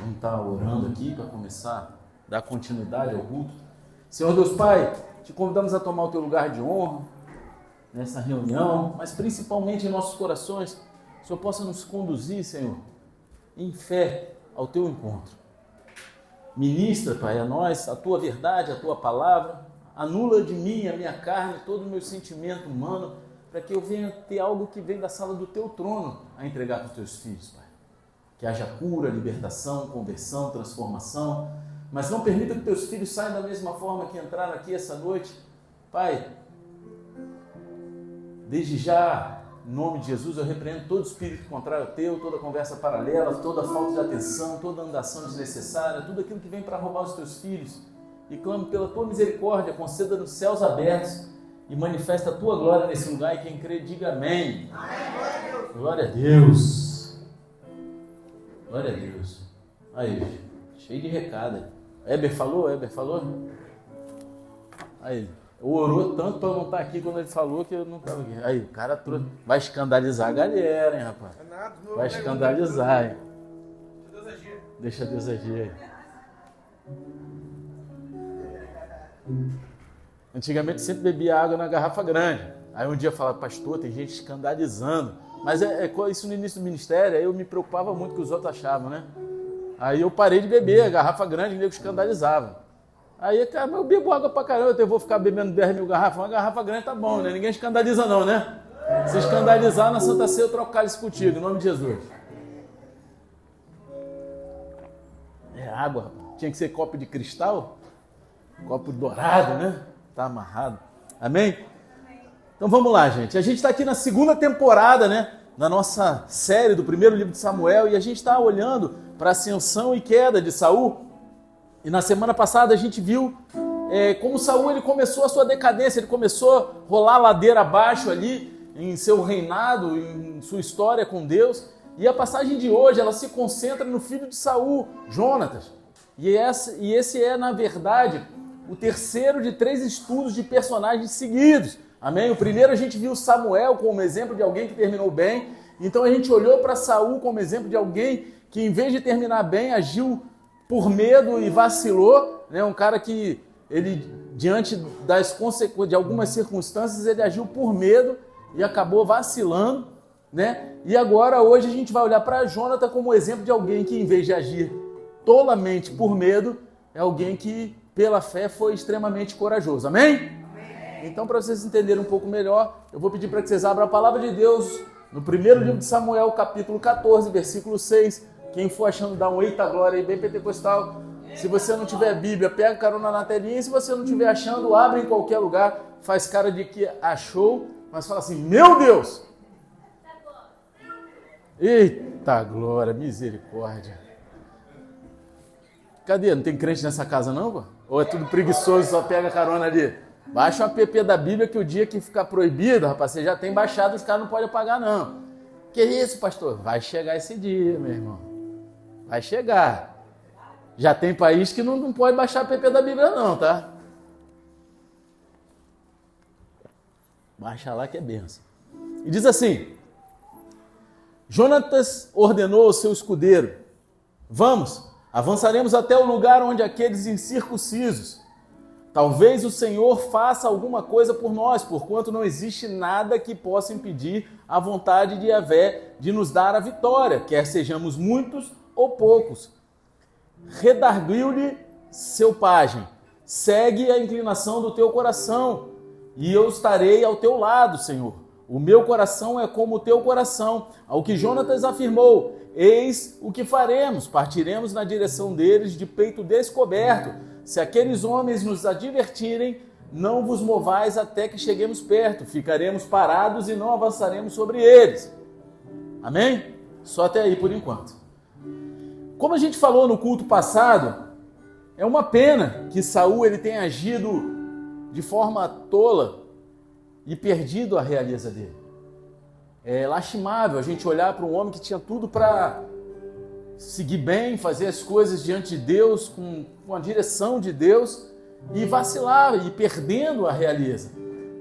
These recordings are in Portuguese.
Vamos estar orando aqui para começar, dar continuidade ao culto. Senhor Deus Pai, te convidamos a tomar o teu lugar de honra nessa reunião, mas principalmente em nossos corações. O Senhor possa nos conduzir, Senhor, em fé ao teu encontro. Ministra, Pai, a nós a tua verdade, a tua palavra. Anula de mim, a minha carne, todo o meu sentimento humano, para que eu venha ter algo que vem da sala do teu trono a entregar para os teus filhos, Pai. Que haja cura, libertação, conversão, transformação. Mas não permita que teus filhos saiam da mesma forma que entraram aqui essa noite. Pai, desde já, em nome de Jesus, eu repreendo todo espírito contrário ao teu, toda conversa paralela, toda falta de atenção, toda andação desnecessária, tudo aquilo que vem para roubar os teus filhos. E clamo pela tua misericórdia, conceda nos céus abertos e manifesta a tua glória nesse lugar. E quem crê, diga amém. amém. Glória a Deus. Glória a Deus. Aí, cheio de recado. Eber falou? Eber falou? Aí, orou tanto para não estar aqui quando ele falou que eu não estava aqui. Aí, o cara trouxe. Vai escandalizar a galera, hein, rapaz? Vai escandalizar, hein? Deixa Deus agir. Antigamente sempre bebia água na garrafa grande. Aí um dia eu falava, pastor, tem gente escandalizando. Mas é, é, isso no início do ministério, aí eu me preocupava muito com que os outros achavam, né? Aí eu parei de beber, a garrafa grande, nego escandalizava. Aí, cara, eu bebo água pra caramba, eu vou ficar bebendo 10 mil garrafas. Uma garrafa grande tá bom, né? Ninguém escandaliza não, né? Se escandalizar na Santa Ceia, eu troco cálice contigo, em nome de Jesus. É água, tinha que ser copo de cristal, copo dourado, né? Tá amarrado. Amém? Então vamos lá, gente. A gente está aqui na segunda temporada, né? Na nossa série do primeiro livro de Samuel e a gente está olhando para a ascensão e queda de Saul. E na semana passada a gente viu é, como Saul ele começou a sua decadência, ele começou a rolar ladeira abaixo ali em seu reinado, em sua história com Deus. E a passagem de hoje ela se concentra no filho de Saul, Jonatas. E e esse é, na verdade, o terceiro de três estudos de personagens seguidos. Amém? O primeiro a gente viu Samuel como exemplo de alguém que terminou bem. Então a gente olhou para Saul como exemplo de alguém que em vez de terminar bem, agiu por medo e vacilou, né? Um cara que ele diante das consequências de algumas circunstâncias, ele agiu por medo e acabou vacilando, né? E agora hoje a gente vai olhar para Jonathan como exemplo de alguém que em vez de agir tolamente por medo, é alguém que pela fé foi extremamente corajoso. Amém? Então, para vocês entenderem um pouco melhor, eu vou pedir para que vocês abram a palavra de Deus no primeiro livro de Samuel, capítulo 14, versículo 6. Quem for achando, dá um eita glória aí, bem pentecostal. Se você não tiver Bíblia, pega carona na telinha. Se você não estiver achando, abre em qualquer lugar. Faz cara de que achou, mas fala assim: Meu Deus! Eita glória, misericórdia. Cadê? Não tem crente nessa casa não, pô? Ou é tudo preguiçoso, só pega carona ali? Baixa o app da Bíblia que o dia que ficar proibido, rapaz, você já tem baixado, os caras não podem pagar não. Que isso, pastor? Vai chegar esse dia, meu irmão. Vai chegar. Já tem país que não, não pode baixar a PP da Bíblia, não, tá? Baixa lá que é benção. E diz assim: Jonatas ordenou ao seu escudeiro: Vamos, avançaremos até o lugar onde aqueles incircuncisos. Talvez o Senhor faça alguma coisa por nós, porquanto não existe nada que possa impedir a vontade de Yahvé de nos dar a vitória, quer sejamos muitos ou poucos. Redarguiu-lhe seu pajem, segue a inclinação do teu coração, e eu estarei ao teu lado, Senhor. O meu coração é como o teu coração. Ao que Jonatas afirmou: Eis o que faremos, partiremos na direção deles de peito descoberto. Se aqueles homens nos advertirem, não vos movais até que cheguemos perto, ficaremos parados e não avançaremos sobre eles. Amém? Só até aí por enquanto. Como a gente falou no culto passado, é uma pena que Saul ele tenha agido de forma tola e perdido a realeza dele. É lastimável a gente olhar para um homem que tinha tudo para seguir bem, fazer as coisas diante de Deus, com, com a direção de Deus, e vacilar e perdendo a realeza.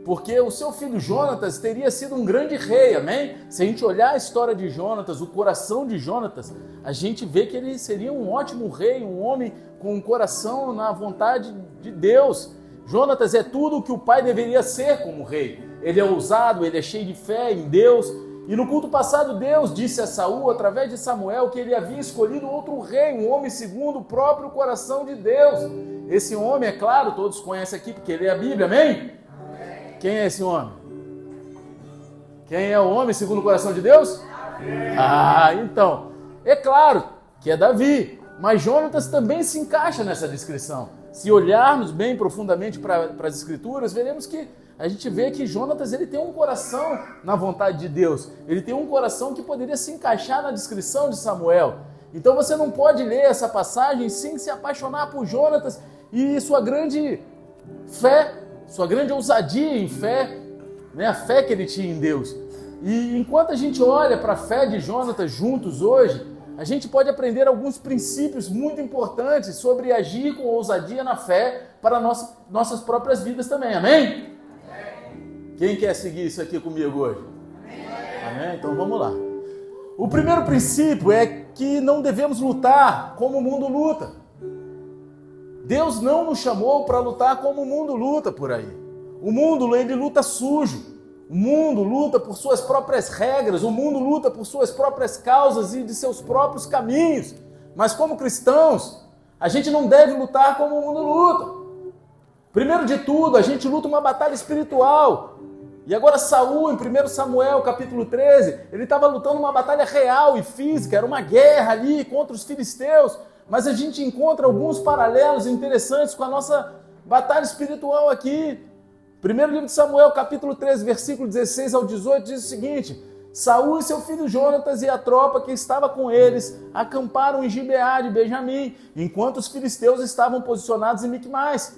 porque o seu filho Jonatas teria sido um grande rei, amém? Se a gente olhar a história de Jonatas, o coração de Jonatas, a gente vê que ele seria um ótimo rei, um homem com um coração na vontade de Deus. Jonatas é tudo o que o pai deveria ser como rei. Ele é ousado, ele é cheio de fé em Deus. E no culto passado, Deus disse a Saul, através de Samuel, que ele havia escolhido outro rei, um homem segundo o próprio coração de Deus. Esse homem, é claro, todos conhecem aqui porque é a Bíblia, amém? Quem é esse homem? Quem é o homem segundo o coração de Deus? Ah, então, é claro que é Davi, mas Jonatas também se encaixa nessa descrição. Se olharmos bem profundamente para as escrituras, veremos que a gente vê que Jonatas ele tem um coração na vontade de Deus. Ele tem um coração que poderia se encaixar na descrição de Samuel. Então você não pode ler essa passagem sem se apaixonar por Jonatas e sua grande fé sua grande ousadia em fé, né? a fé que ele tinha em Deus. E enquanto a gente olha para a fé de Jonatas juntos hoje, a gente pode aprender alguns princípios muito importantes sobre agir com ousadia na fé para nossa, nossas próprias vidas também. Amém? Quem quer seguir isso aqui comigo hoje? Amém? Então vamos lá. O primeiro princípio é que não devemos lutar como o mundo luta. Deus não nos chamou para lutar como o mundo luta por aí. O mundo ele luta sujo. O mundo luta por suas próprias regras, o mundo luta por suas próprias causas e de seus próprios caminhos. Mas como cristãos, a gente não deve lutar como o mundo luta. Primeiro de tudo, a gente luta uma batalha espiritual. E agora Saul, em 1 Samuel, capítulo 13, ele estava lutando uma batalha real e física, era uma guerra ali contra os filisteus mas a gente encontra alguns paralelos interessantes com a nossa batalha espiritual aqui. Primeiro livro de Samuel, capítulo 13, versículo 16 ao 18, diz o seguinte: Saul e seu filho Jonatas e a tropa que estava com eles acamparam em Gibeá de Benjamim, enquanto os filisteus estavam posicionados em Micmais.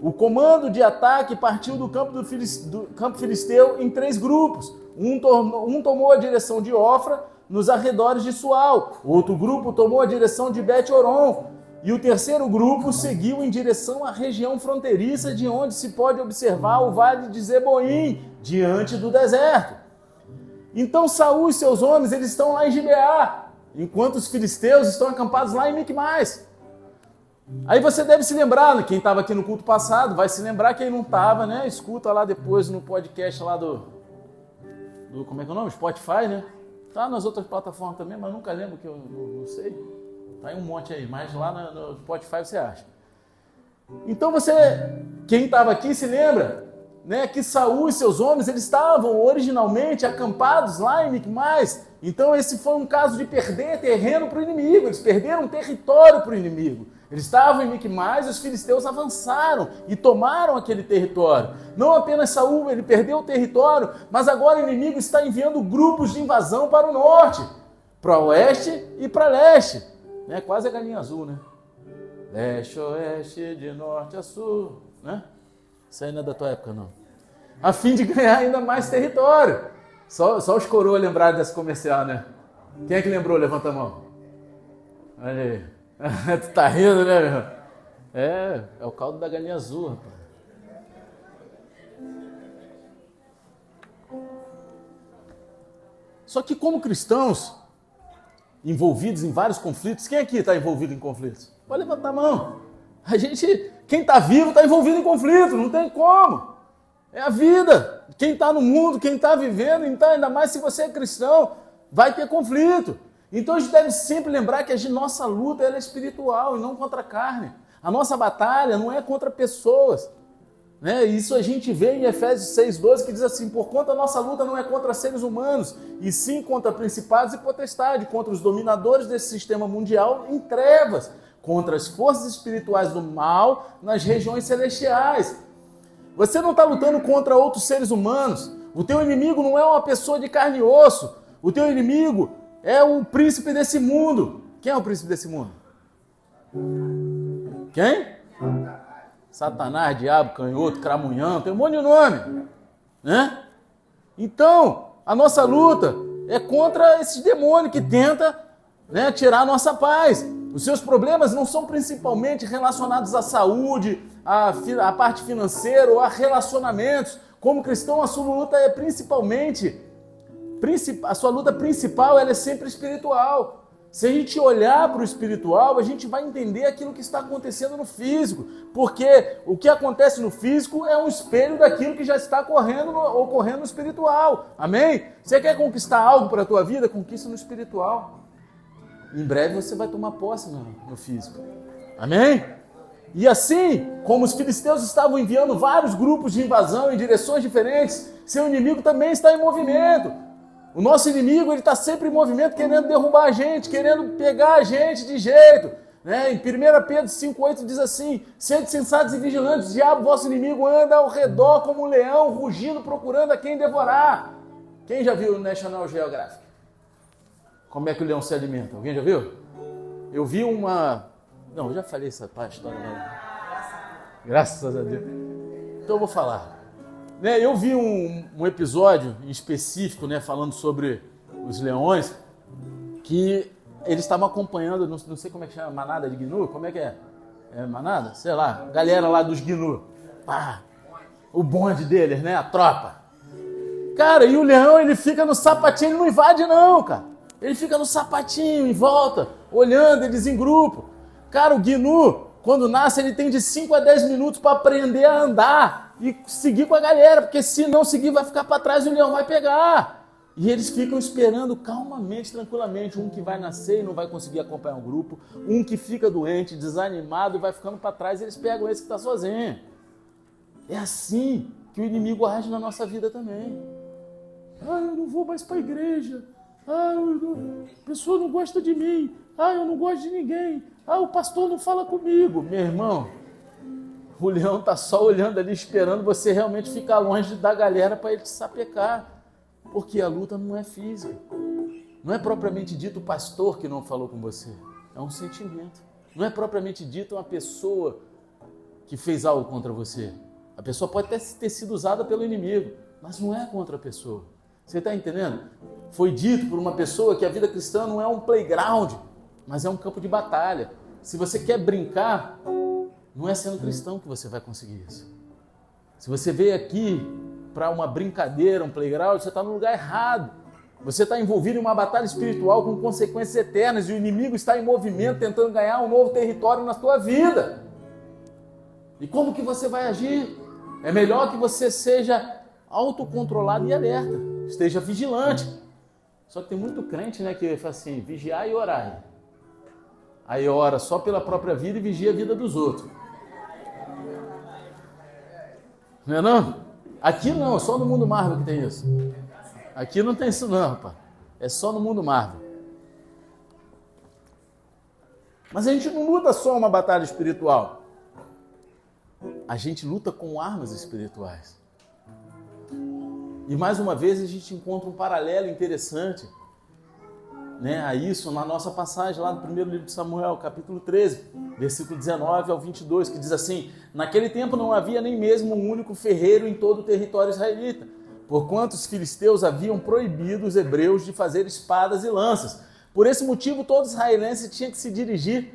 O comando de ataque partiu do campo, do, do campo filisteu em três grupos. Um, um tomou a direção de Ofra, nos arredores de Sual. Outro grupo tomou a direção de Bet-Oron. E o terceiro grupo seguiu em direção à região fronteiriça de onde se pode observar o vale de Zeboim, diante do deserto. Então Saul e seus homens eles estão lá em Gibeá, enquanto os filisteus estão acampados lá em Micmais. Aí você deve se lembrar, né, quem estava aqui no culto passado, vai se lembrar quem não estava, né? Escuta lá depois no podcast lá do, do como é que é o nome? Spotify, né? Tá nas outras plataformas também, mas nunca lembro que eu não, sei. Tá aí um monte aí, mas lá no, no Spotify você acha. Então você, quem estava aqui se lembra, né, que Saul e seus homens eles estavam originalmente acampados lá em Micmais. Então esse foi um caso de perder terreno para o inimigo. Eles perderam território para o inimigo. Eles estavam em Micmais e os filisteus avançaram e tomaram aquele território. Não apenas Saul, ele perdeu o território, mas agora o inimigo está enviando grupos de invasão para o norte, para o oeste e para leste. Né? Quase a galinha azul, né? Leste, oeste, de norte a sul. Né? Isso aí não é da tua época, não. A fim de ganhar ainda mais território. Só, só os coroas lembraram dessa comercial, né? Quem é que lembrou? Levanta a mão. Olha aí. tu tá rindo, né, meu? É, é o caldo da galinha azul, rapaz. Só que como cristãos, envolvidos em vários conflitos, quem aqui está envolvido em conflitos? Pode levantar a mão. A gente, quem está vivo está envolvido em conflito, não tem como. É a vida. Quem está no mundo, quem está vivendo, então ainda mais se você é cristão, vai ter conflito. Então a gente deve sempre lembrar que a nossa luta é espiritual e não contra a carne. A nossa batalha não é contra pessoas. Né? Isso a gente vê em Efésios 6,12 que diz assim: por conta a nossa luta não é contra seres humanos, e sim contra principados e potestades, contra os dominadores desse sistema mundial em trevas, contra as forças espirituais do mal nas regiões celestiais. Você não está lutando contra outros seres humanos. O teu inimigo não é uma pessoa de carne e osso. O teu inimigo é o príncipe desse mundo. Quem é o príncipe desse mundo? Quem? Satanás, diabo, canhoto, cramunhão, tem um monte de nome. Né? Então, a nossa luta é contra esses demônios que tenta né, tirar a nossa paz. Os seus problemas não são principalmente relacionados à saúde, à, à parte financeira ou a relacionamentos. Como cristão, a sua luta é principalmente, a sua luta principal ela é sempre espiritual. Se a gente olhar para o espiritual, a gente vai entender aquilo que está acontecendo no físico, porque o que acontece no físico é um espelho daquilo que já está ocorrendo no, ocorrendo no espiritual. Amém? Você quer conquistar algo para a tua vida? Conquista no espiritual. Em breve você vai tomar posse no, no físico. Amém? E assim, como os filisteus estavam enviando vários grupos de invasão em direções diferentes, seu inimigo também está em movimento. O nosso inimigo ele está sempre em movimento, querendo derrubar a gente, querendo pegar a gente de jeito. Né? Em 1 Pedro 5,8 diz assim: Sede sensatos e vigilantes, o diabo, vosso inimigo, anda ao redor como um leão, rugindo, procurando a quem devorar. Quem já viu o National Geographic? Como é que o leão se alimenta? Alguém já viu? Eu vi uma. Não, já falei essa história. Graças a Deus. Então eu vou falar. Né, eu vi um, um, episódio em específico, né, falando sobre os leões, que eles estavam acompanhando, não, não, sei como é que chama, manada de gnu, como é que é? É manada? Sei lá, galera lá dos gnu. Pá, o bonde deles, né, a tropa. Cara, e o leão, ele fica no sapatinho, ele não invade não, cara. Ele fica no sapatinho, em volta, olhando eles em grupo. Cara, o gnu, quando nasce, ele tem de 5 a 10 minutos para aprender a andar e seguir com a galera, porque se não seguir, vai ficar para trás e o leão vai pegar. E eles ficam esperando calmamente, tranquilamente. Um que vai nascer e não vai conseguir acompanhar o grupo, um que fica doente, desanimado e vai ficando para trás, e eles pegam esse que está sozinho. É assim que o inimigo age na nossa vida também. Ah, eu não vou mais para a igreja. Ah, não... a pessoa não gosta de mim. Ah, eu não gosto de ninguém. Ah, o pastor não fala comigo. Meu irmão, o leão está só olhando ali, esperando você realmente ficar longe da galera para ele te sapecar. Porque a luta não é física. Não é propriamente dito o pastor que não falou com você. É um sentimento. Não é propriamente dito uma pessoa que fez algo contra você. A pessoa pode até ter sido usada pelo inimigo, mas não é contra a pessoa. Você está entendendo? Foi dito por uma pessoa que a vida cristã não é um playground, mas é um campo de batalha. Se você quer brincar, não é sendo cristão que você vai conseguir isso. Se você veio aqui para uma brincadeira, um playground, você está no lugar errado. Você está envolvido em uma batalha espiritual com consequências eternas e o inimigo está em movimento tentando ganhar um novo território na sua vida. E como que você vai agir? É melhor que você seja autocontrolado e alerta, esteja vigilante. Só que tem muito crente, né, que fala assim, vigiar e orar. Aí ora só pela própria vida e vigia a vida dos outros. Não é não? Aqui não, só no mundo Marvel que tem isso. Aqui não tem isso não, rapaz. É só no mundo Marvel. Mas a gente não luta só uma batalha espiritual. A gente luta com armas espirituais. E mais uma vez a gente encontra um paralelo interessante né, a isso na nossa passagem lá no primeiro livro de Samuel, capítulo 13, versículo 19 ao 22, que diz assim: Naquele tempo não havia nem mesmo um único ferreiro em todo o território israelita, porquanto os filisteus haviam proibido os hebreus de fazer espadas e lanças. Por esse motivo, todo israelense tinha que se dirigir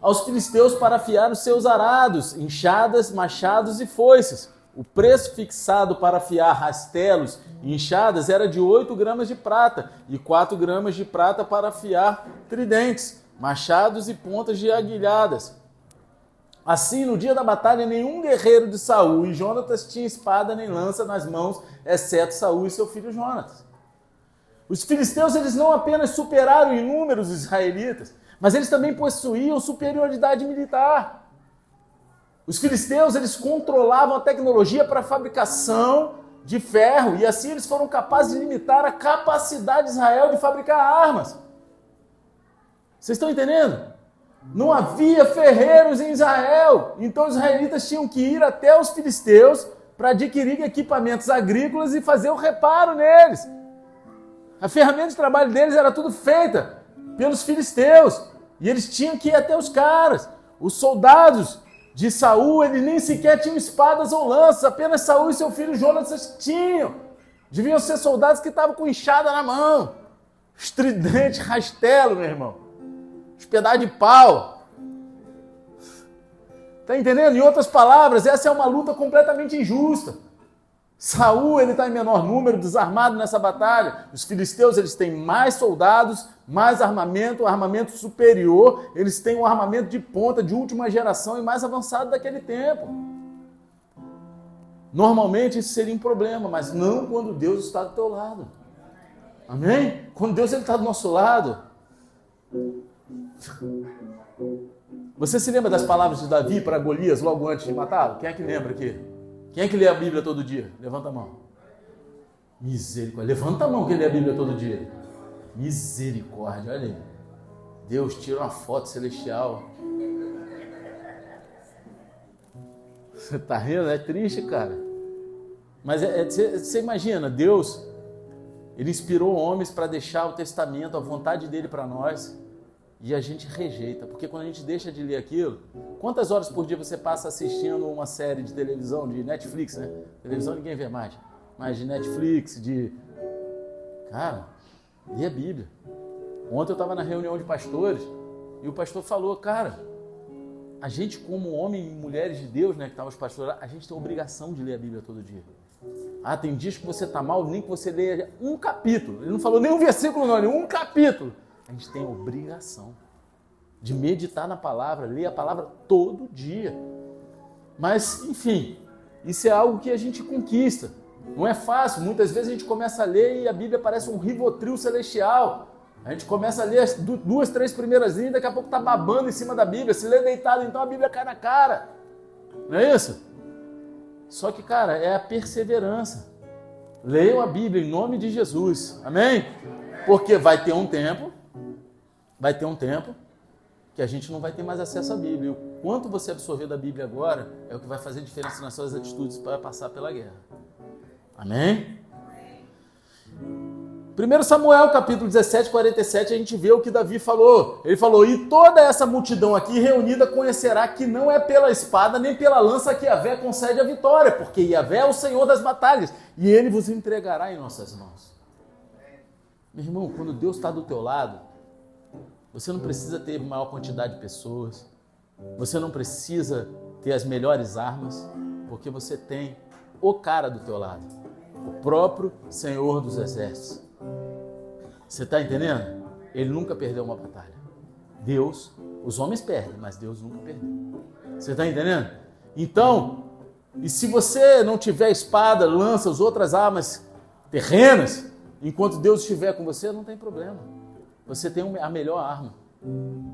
aos filisteus para afiar os seus arados, enxadas, machados e foices. O preço fixado para afiar rastelos e enxadas era de 8 gramas de prata e 4 gramas de prata para afiar tridentes, machados e pontas de aguilhadas. Assim, no dia da batalha, nenhum guerreiro de Saul e Jonatas tinha espada nem lança nas mãos, exceto Saul e seu filho Jonatas. Os filisteus eles não apenas superaram em números os israelitas, mas eles também possuíam superioridade militar. Os filisteus eles controlavam a tecnologia para a fabricação de ferro e assim eles foram capazes de limitar a capacidade de Israel de fabricar armas. Vocês estão entendendo? Não havia ferreiros em Israel, então os israelitas tinham que ir até os filisteus para adquirir equipamentos agrícolas e fazer o reparo neles. A ferramenta de trabalho deles era tudo feita pelos filisteus e eles tinham que ir até os caras. Os soldados de Saul, eles nem sequer tinham espadas ou lanças, apenas Saul e seu filho Jonas tinham. Deviam ser soldados que estavam com enxada na mão, estridente, rastelo, meu irmão, os de pau. Está entendendo? Em outras palavras, essa é uma luta completamente injusta. Saul ele está em menor número, desarmado nessa batalha. Os filisteus eles têm mais soldados, mais armamento, armamento superior. Eles têm um armamento de ponta, de última geração e mais avançado daquele tempo. Normalmente isso seria um problema, mas não quando Deus está do teu lado. Amém? Quando Deus está do nosso lado. Você se lembra das palavras de Davi para Golias logo antes de matá-lo? Quem é que lembra aqui? Quem é que lê a Bíblia todo dia? Levanta a mão. Misericórdia. Levanta a mão que lê a Bíblia todo dia. Misericórdia, olha aí. Deus tira uma foto celestial. Você tá rindo? É triste, cara. Mas é, é, você imagina, Deus, Ele inspirou homens para deixar o testamento, a vontade dele para nós e a gente rejeita, porque quando a gente deixa de ler aquilo, quantas horas por dia você passa assistindo uma série de televisão, de Netflix, né? Televisão ninguém vê mais, mas de Netflix, de. Cara, lê a Bíblia. Ontem eu estava na reunião de pastores e o pastor falou, cara, a gente, como homem e mulheres de Deus, né, que estavam os pastores, a gente tem a obrigação de ler a Bíblia todo dia. Ah, tem dias que você está mal, nem que você leia um capítulo. Ele não falou nem um versículo, não, nem um capítulo a gente tem a obrigação de meditar na palavra, ler a palavra todo dia. Mas, enfim, isso é algo que a gente conquista. Não é fácil. Muitas vezes a gente começa a ler e a Bíblia parece um rivotril celestial. A gente começa a ler as duas, três primeiras linhas, daqui a pouco está babando em cima da Bíblia. Se lê deitado, então a Bíblia cai na cara. Não é isso? Só que, cara, é a perseverança. Leiam a Bíblia em nome de Jesus. Amém? Porque vai ter um tempo vai ter um tempo que a gente não vai ter mais acesso à Bíblia. E o quanto você absorver da Bíblia agora é o que vai fazer diferença nas suas atitudes para passar pela guerra. Amém? 1 Samuel capítulo 17, 47, a gente vê o que Davi falou. Ele falou: E toda essa multidão aqui reunida conhecerá que não é pela espada nem pela lança que Yahvé concede a vitória, porque Yahvé é o Senhor das batalhas e ele vos entregará em nossas mãos. Meu irmão, quando Deus está do teu lado, você não precisa ter maior quantidade de pessoas. Você não precisa ter as melhores armas, porque você tem o cara do teu lado, o próprio Senhor dos Exércitos. Você está entendendo? Ele nunca perdeu uma batalha. Deus, os homens perdem, mas Deus nunca perdeu. Você está entendendo? Então, e se você não tiver espada, lanças, outras armas terrenas, enquanto Deus estiver com você, não tem problema. Você tem a melhor arma,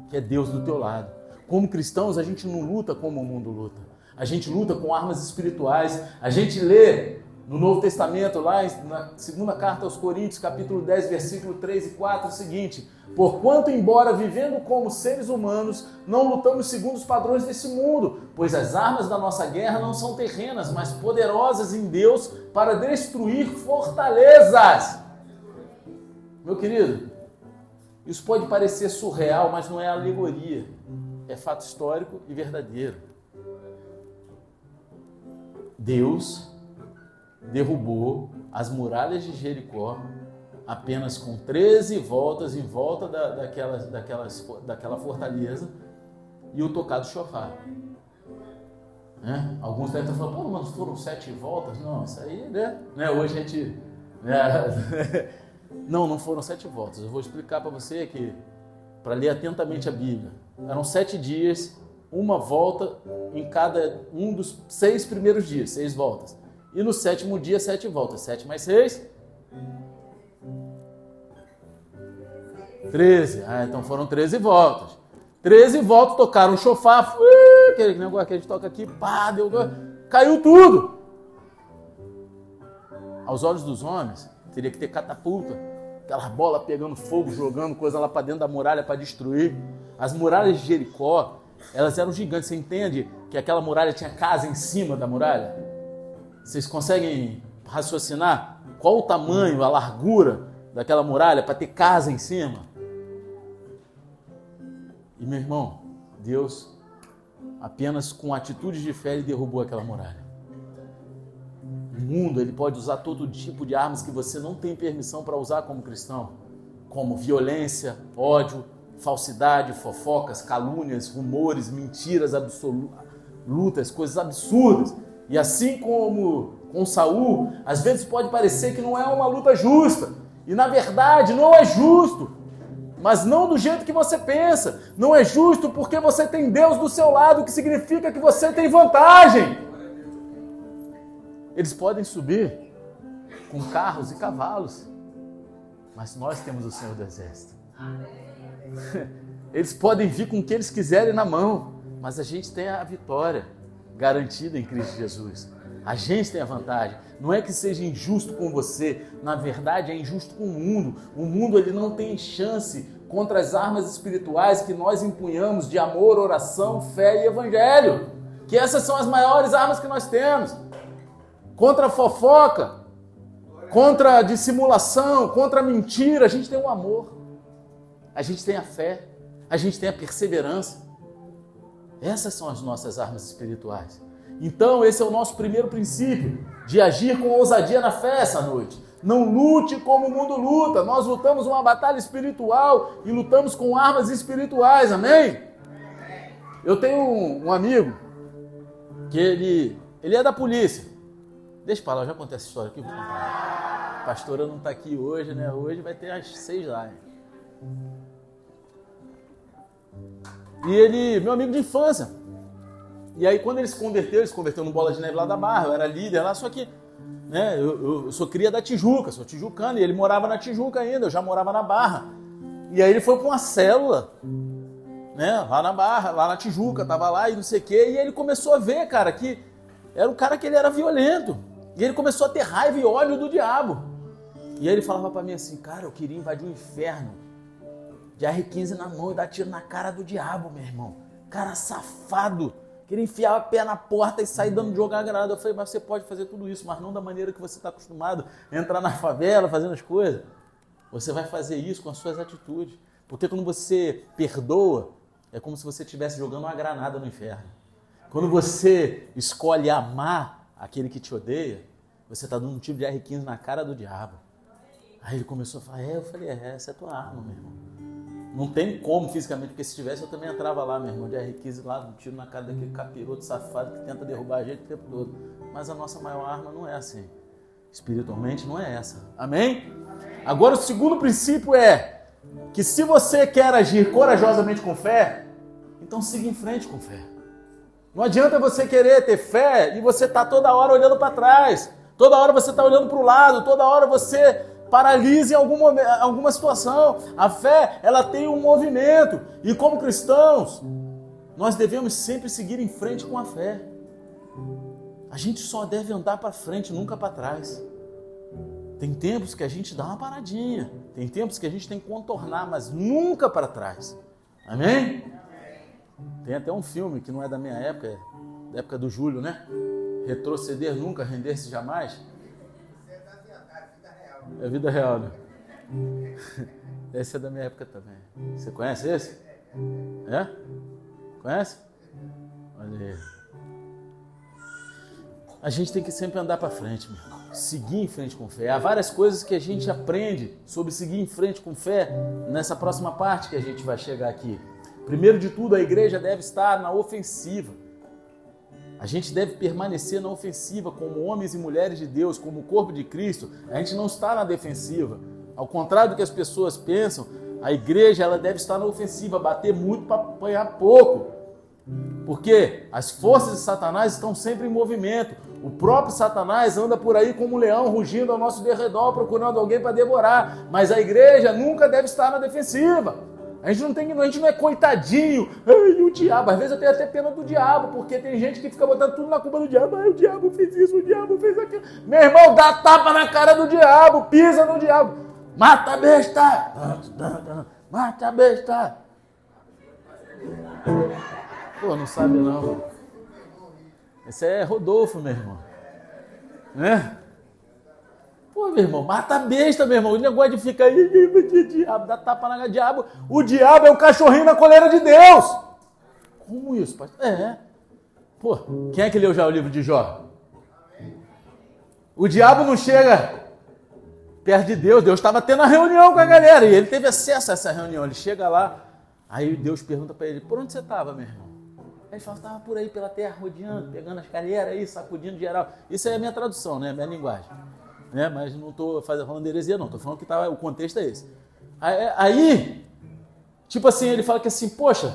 que é Deus do teu lado. Como cristãos, a gente não luta como o mundo luta. A gente luta com armas espirituais. A gente lê no Novo Testamento, lá na segunda carta aos Coríntios, capítulo 10, versículo 3 e 4, o seguinte: Porquanto, embora vivendo como seres humanos, não lutamos segundo os padrões desse mundo, pois as armas da nossa guerra não são terrenas, mas poderosas em Deus para destruir fortalezas. Meu querido, isso pode parecer surreal, mas não é alegoria. É fato histórico e verdadeiro. Deus derrubou as muralhas de Jericó apenas com 13 voltas em volta da, daquelas, daquelas, daquela fortaleza e o tocado chofar. Né? Alguns devem estar falando, pô, mas foram sete voltas? Não, isso aí, né? né? Hoje a gente. Né? Não, não foram sete voltas. Eu vou explicar para você que, para ler atentamente a Bíblia, eram sete dias, uma volta em cada um dos seis primeiros dias, seis voltas. E no sétimo dia, sete voltas. Sete mais seis? Treze. Ah, então foram treze voltas. Treze voltas, tocaram o chofar, aquele negócio que a gente toca aqui, pá, deu, caiu tudo. Aos olhos dos homens, Teria que ter catapulta, aquelas bolas pegando fogo, jogando coisa lá para dentro da muralha para destruir. As muralhas de Jericó, elas eram gigantes. Você entende que aquela muralha tinha casa em cima da muralha? Vocês conseguem raciocinar qual o tamanho, a largura daquela muralha para ter casa em cima? E meu irmão, Deus apenas com atitudes de fé ele derrubou aquela muralha mundo, ele pode usar todo tipo de armas que você não tem permissão para usar como cristão, como violência, ódio, falsidade, fofocas, calúnias, rumores, mentiras absolutas, coisas absurdas. E assim como com Saul, às vezes pode parecer que não é uma luta justa. E na verdade não é justo. Mas não do jeito que você pensa. Não é justo porque você tem Deus do seu lado, que significa que você tem vantagem. Eles podem subir com carros e cavalos, mas nós temos o Senhor do Exército. Eles podem vir com o que eles quiserem na mão, mas a gente tem a vitória garantida em Cristo Jesus. A gente tem a vantagem. Não é que seja injusto com você, na verdade é injusto com o mundo. O mundo ele não tem chance contra as armas espirituais que nós empunhamos de amor, oração, fé e evangelho. Que essas são as maiores armas que nós temos. Contra a fofoca, contra a dissimulação, contra a mentira, a gente tem o amor. A gente tem a fé, a gente tem a perseverança. Essas são as nossas armas espirituais. Então, esse é o nosso primeiro princípio, de agir com ousadia na fé essa noite. Não lute como o mundo luta. Nós lutamos uma batalha espiritual e lutamos com armas espirituais, amém? Eu tenho um, um amigo que ele, ele é da polícia. Deixa eu falar, eu já contei essa história aqui. A pastora não está aqui hoje, né? Hoje vai ter as seis lá. E ele, meu amigo de infância, e aí, quando ele se converteu, ele se converteu no Bola de Neve lá da Barra, eu era líder lá, só que né, eu, eu sou cria da Tijuca, sou tijucano, e ele morava na Tijuca ainda, eu já morava na Barra. E aí ele foi para uma célula, né, lá na Barra, lá na Tijuca, tava lá e não sei o quê, e ele começou a ver, cara, que era um cara que ele era violento. E ele começou a ter raiva e ódio do diabo. E ele falava para mim assim, cara, eu queria invadir o inferno de R15 na mão e dar tiro na cara do diabo, meu irmão. Cara safado. Queria enfiar o pé na porta e sair dando jogar granada. Eu falei, mas você pode fazer tudo isso, mas não da maneira que você está acostumado, entrar na favela, fazendo as coisas. Você vai fazer isso com as suas atitudes. Porque quando você perdoa, é como se você estivesse jogando uma granada no inferno. Quando você escolhe amar aquele que te odeia, você está dando um tipo de R15 na cara do diabo. Aí ele começou a falar, é, eu falei, é, essa é a tua arma, meu irmão. Não tem como fisicamente, porque se tivesse eu também entrava lá, meu irmão, de R15 lá, um tiro na cara daquele capiroto safado que tenta derrubar a gente o tempo todo. Mas a nossa maior arma não é assim. Espiritualmente não é essa. Amém? Agora o segundo princípio é que se você quer agir corajosamente com fé, então siga em frente com fé. Não adianta você querer ter fé e você tá toda hora olhando para trás. Toda hora você está olhando para o lado, toda hora você paralise em algum alguma situação. A fé, ela tem um movimento. E como cristãos, nós devemos sempre seguir em frente com a fé. A gente só deve andar para frente, nunca para trás. Tem tempos que a gente dá uma paradinha, tem tempos que a gente tem que contornar, mas nunca para trás. Amém? Tem até um filme que não é da minha época, é da época do Júlio, né? Retroceder nunca, render-se jamais. É vida real, né? Esse é da minha época também. Você conhece esse? É? Conhece? Olha aí. A gente tem que sempre andar para frente, meu. Seguir em frente com fé. Há várias coisas que a gente aprende sobre seguir em frente com fé nessa próxima parte que a gente vai chegar aqui. Primeiro de tudo, a igreja deve estar na ofensiva. A gente deve permanecer na ofensiva como homens e mulheres de Deus, como corpo de Cristo. A gente não está na defensiva. Ao contrário do que as pessoas pensam, a igreja ela deve estar na ofensiva, bater muito para apanhar pouco. Porque as forças de Satanás estão sempre em movimento. O próprio Satanás anda por aí como um leão rugindo ao nosso derredor, procurando alguém para devorar. Mas a igreja nunca deve estar na defensiva. A gente não tem, a gente não é coitadinho. Ai, o diabo. Às vezes eu tenho até pena do diabo, porque tem gente que fica botando tudo na culpa do diabo. Ai, o diabo fez isso, o diabo fez aquilo. Meu irmão, dá tapa na cara do diabo, pisa no diabo. Mata a besta! Mata a besta! Pô, não sabe não. Esse é Rodolfo, meu irmão. Né? Pô, meu irmão, mata a besta, meu irmão. O negócio de ficar aí, diabo, dá tapa na diabo. O diabo é o cachorrinho na coleira de Deus. Como isso, pastor? É. Pô, quem é que leu já o livro de Jó? O diabo não chega perto de Deus. Deus estava tendo a reunião com a galera e ele teve acesso a essa reunião. Ele chega lá, aí Deus pergunta para ele: Por onde você estava, meu irmão? Aí ele fala, estava por aí pela terra, rodeando, pegando as galera aí, sacudindo geral. Isso é a minha tradução, né? Minha linguagem. Né? Mas não estou falando heresia, não. Estou falando que tá, o contexto é esse. Aí, tipo assim, ele fala que assim, poxa,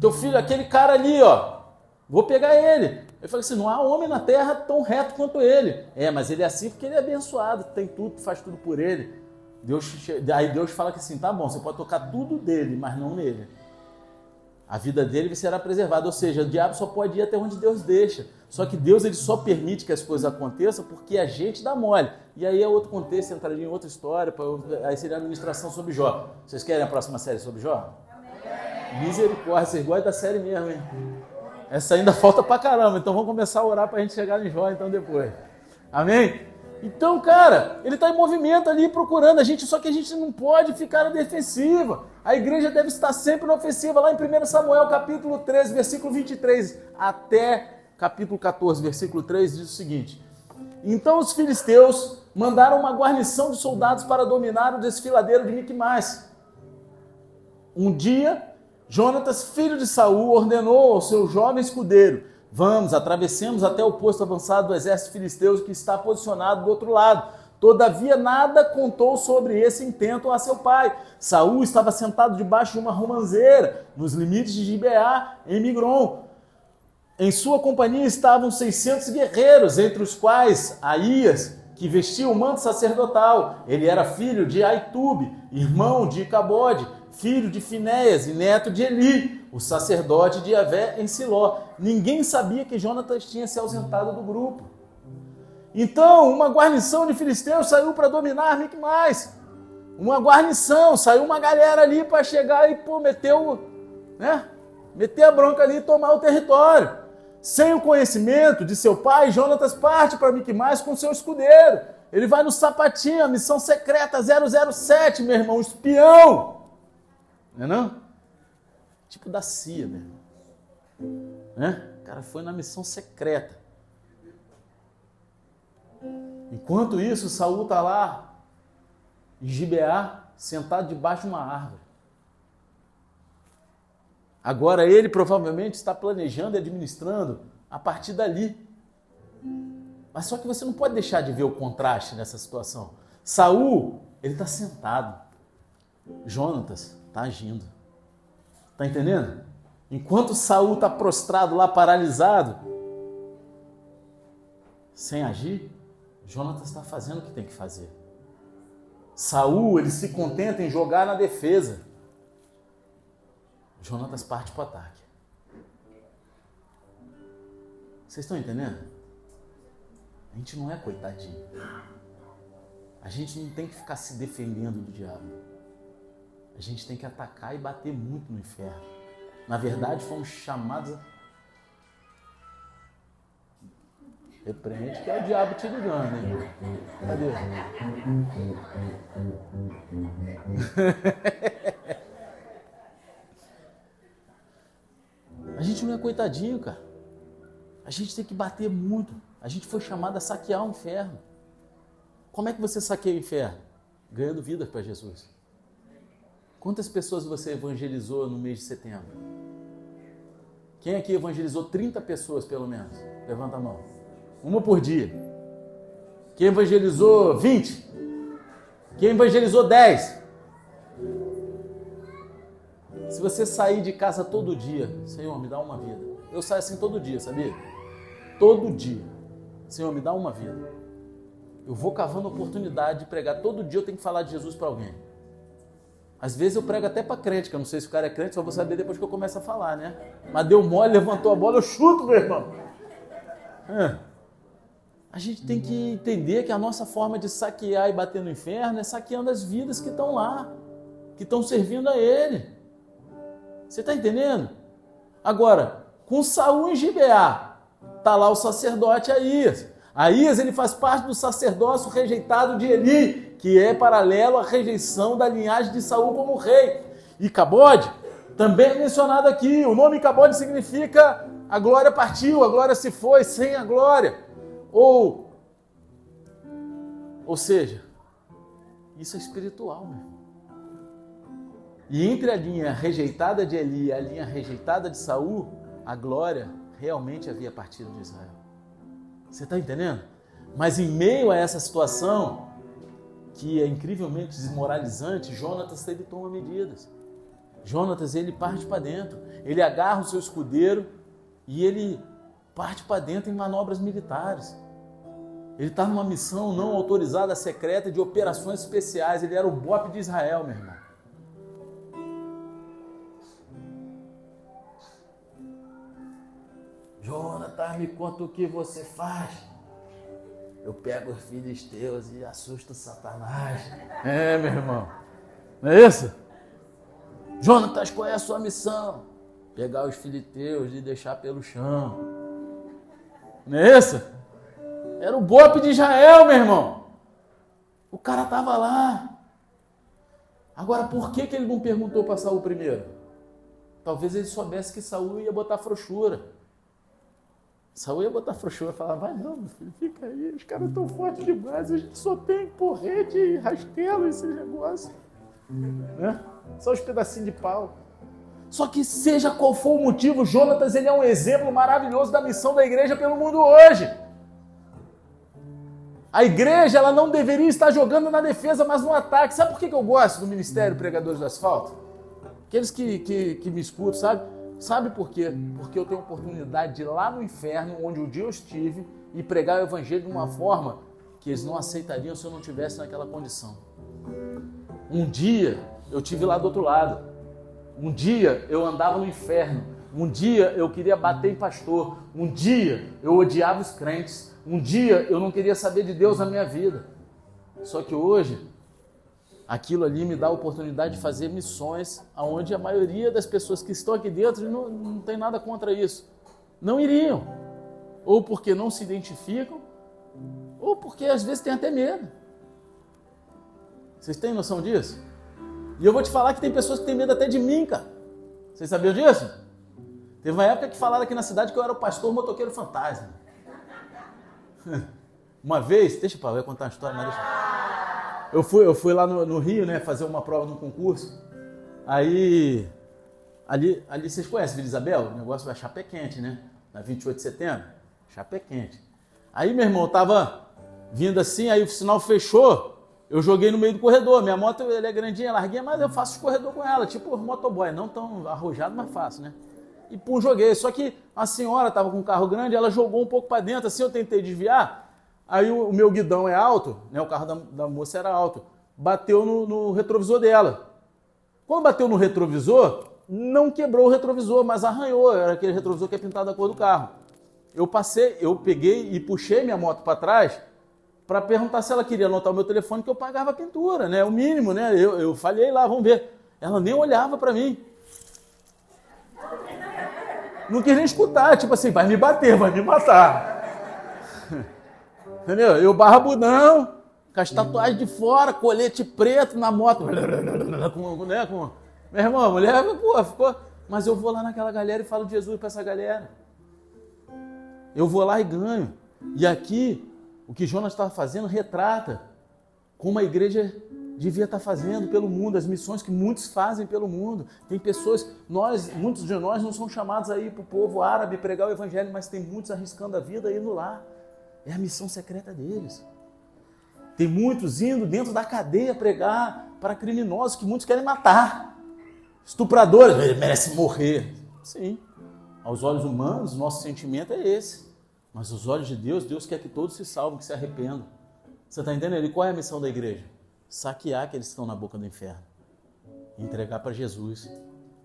teu filho, aquele cara ali, ó, vou pegar ele. Eu falei assim, não há homem na terra tão reto quanto ele. É, mas ele é assim porque ele é abençoado, tem tudo, faz tudo por ele. Deus, aí Deus fala que assim, tá bom, você pode tocar tudo dele, mas não nele. A vida dele será preservada, ou seja, o diabo só pode ir até onde Deus deixa. Só que Deus ele só permite que as coisas aconteçam porque a gente dá mole. E aí é outro contexto, entraria em outra história, aí seria a administração sobre Jó. Vocês querem a próxima série sobre Jó? Misericórdia, vocês gostam da série mesmo, hein? Essa ainda falta pra caramba, então vamos começar a orar pra gente chegar em Jó então depois. Amém? Então, cara, ele está em movimento ali procurando a gente, só que a gente não pode ficar na defensiva. A igreja deve estar sempre na ofensiva. Lá em 1 Samuel, capítulo 13, versículo 23, até capítulo 14, versículo 3, diz o seguinte: Então os filisteus mandaram uma guarnição de soldados para dominar o desfiladeiro de Miquimais. Um dia, Jonatas, filho de Saul, ordenou ao seu jovem escudeiro: Vamos, atravessemos até o posto avançado do exército filisteu que está posicionado do outro lado. Todavia nada contou sobre esse intento a seu pai. Saul estava sentado debaixo de uma romanceira, nos limites de Gibeá, em Migron. Em sua companhia estavam 600 guerreiros, entre os quais Aías, que vestia o manto sacerdotal. Ele era filho de Aitube, irmão de Cabode, filho de Finéias e neto de Eli, o sacerdote de Yahvé em Siló. Ninguém sabia que Jonatas tinha se ausentado do grupo. Então, uma guarnição de filisteus saiu para dominar Micmais. Uma guarnição, saiu uma galera ali para chegar e pô, meteu, né? Meter a bronca ali e tomar o território. Sem o conhecimento de seu pai, Jonatas parte para Micmais com seu escudeiro. Ele vai no sapatinho, a missão secreta 007, meu irmão, espião. Não é não? Tipo da CIA, meu irmão. Né? O cara foi na missão secreta. Enquanto isso, Saul está lá em Gibeá, sentado debaixo de uma árvore. Agora ele provavelmente está planejando e administrando a partir dali. Mas só que você não pode deixar de ver o contraste nessa situação. Saul, ele está sentado. Jonatas está agindo. Está entendendo? Enquanto Saul está prostrado lá, paralisado, sem agir, Jonatas está fazendo o que tem que fazer. Saul, ele se contenta em jogar na defesa. Jonatas parte para o ataque. Vocês estão entendendo? A gente não é coitadinho. A gente não tem que ficar se defendendo do diabo. A gente tem que atacar e bater muito no inferno. Na verdade, fomos chamados a. Repreende que é o diabo te ligando, hein? Cadê? A gente não é coitadinho, cara. A gente tem que bater muito. A gente foi chamado a saquear o inferno. Como é que você saqueia o inferno? Ganhando vidas para Jesus. Quantas pessoas você evangelizou no mês de setembro? Quem aqui evangelizou 30 pessoas pelo menos? Levanta a mão. Uma por dia. Quem evangelizou 20? Quem evangelizou 10? Se você sair de casa todo dia, Senhor, me dá uma vida. Eu saio assim todo dia, sabia? Todo dia. Senhor, me dá uma vida. Eu vou cavando oportunidade de pregar. Todo dia eu tenho que falar de Jesus para alguém. Às vezes eu prego até para crente, que eu não sei se o cara é crente, só vou saber depois que eu começo a falar, né? Mas deu mole, levantou a bola, eu chuto, meu irmão. É. A gente tem que entender que a nossa forma de saquear e bater no inferno é saqueando as vidas que estão lá, que estão servindo a Ele. Você está entendendo? Agora, com Saul em Gibeá, está lá o sacerdote Aías. Aías ele faz parte do sacerdócio rejeitado de Eli, que é paralelo à rejeição da linhagem de Saul como rei. E Cabode também é mencionado aqui. O nome Cabode significa a glória partiu, a glória se foi, sem a glória. Ou, ou seja, isso é espiritual, meu irmão. E entre a linha rejeitada de Eli e a linha rejeitada de Saul, a glória realmente havia partido de Israel. Você está entendendo? Mas em meio a essa situação, que é incrivelmente desmoralizante, Jonatas teve toma medidas. Jonatas ele parte para dentro, ele agarra o seu escudeiro e ele parte para dentro em manobras militares. Ele está numa missão não autorizada, secreta de operações especiais. Ele era o bope de Israel, meu irmão. Jonatas, me conta o que você faz. Eu pego os filisteus e assusto Satanás. É, meu irmão. Não é isso? Jonatas, qual é a sua missão? Pegar os filisteus e deixar pelo chão. Não é isso? Era o bope de Israel, meu irmão. O cara estava lá. Agora, por que, que ele não perguntou para Saul primeiro? Talvez ele soubesse que Saul ia botar frouxura. Saúl ia botar frouxura e falar, vai não, meu filho, fica aí, os caras estão fortes demais, a gente só tem porrete e rastelo esse negócio. Né? Só os pedacinhos de pau. Só que seja qual for o motivo, Jonatas ele é um exemplo maravilhoso da missão da igreja pelo mundo hoje. A igreja ela não deveria estar jogando na defesa, mas no ataque. Sabe por que eu gosto do Ministério Pregadores do Asfalto? Aqueles que, que, que me escutam, sabe? Sabe por quê? Porque eu tenho a oportunidade de ir lá no inferno, onde um dia eu estive, e pregar o evangelho de uma forma que eles não aceitariam se eu não tivesse naquela condição. Um dia eu tive lá do outro lado. Um dia eu andava no inferno. Um dia eu queria bater em pastor. Um dia eu odiava os crentes. Um dia eu não queria saber de Deus na minha vida. Só que hoje aquilo ali me dá a oportunidade de fazer missões aonde a maioria das pessoas que estão aqui dentro não, não tem nada contra isso. Não iriam. Ou porque não se identificam, ou porque às vezes tem até medo. Vocês têm noção disso? E eu vou te falar que tem pessoas que têm medo até de mim, cara. Vocês sabiam disso? Teve uma época que falaram aqui na cidade que eu era o pastor motoqueiro fantasma. Uma vez, deixa eu eu contar uma história, mas deixa eu fui, eu fui lá no, no, Rio, né, fazer uma prova no concurso. Aí, ali, ali vocês conhecem Vila Isabel? O negócio vai chapé quente, né? Na 28 de setembro, chapé quente. Aí, meu irmão, tava vindo assim, aí o sinal fechou, eu joguei no meio do corredor. Minha moto ela é grandinha, larguinha, mas eu faço corredor com ela, tipo motoboy, não tão arrojado, mas fácil, né? E pum, joguei. Só que a senhora tava com um carro grande, ela jogou um pouco para dentro, assim eu tentei desviar. Aí o, o meu guidão é alto, né? O carro da, da moça era alto. Bateu no, no retrovisor dela. Quando bateu no retrovisor, não quebrou o retrovisor, mas arranhou. Era aquele retrovisor que é pintado da cor do carro. Eu passei, eu peguei e puxei minha moto para trás para perguntar se ela queria anotar o meu telefone que eu pagava a pintura, né? O mínimo, né? Eu, eu falhei lá, vamos ver. Ela nem olhava para mim. Não quis nem escutar, tipo assim, vai me bater, vai me matar. Entendeu? Eu barbudão, com as tatuagens de fora, colete preto na moto. Com, né, com... Meu irmão, a mulher pô, ficou. Mas eu vou lá naquela galera e falo de Jesus para essa galera. Eu vou lá e ganho. E aqui, o que Jonas estava fazendo retrata como a igreja devia estar fazendo pelo mundo, as missões que muitos fazem pelo mundo. Tem pessoas, nós, muitos de nós não são chamados aí para o povo árabe pregar o evangelho, mas tem muitos arriscando a vida indo lá. É a missão secreta deles. Tem muitos indo dentro da cadeia pregar para criminosos que muitos querem matar. Estupradores, ele merece morrer. Sim. Aos olhos humanos, nosso sentimento é esse. Mas aos olhos de Deus, Deus quer que todos se salvem, que se arrependam. Você está entendendo? E qual é a missão da igreja? Saquear aqueles que estão na boca do inferno. Entregar para Jesus,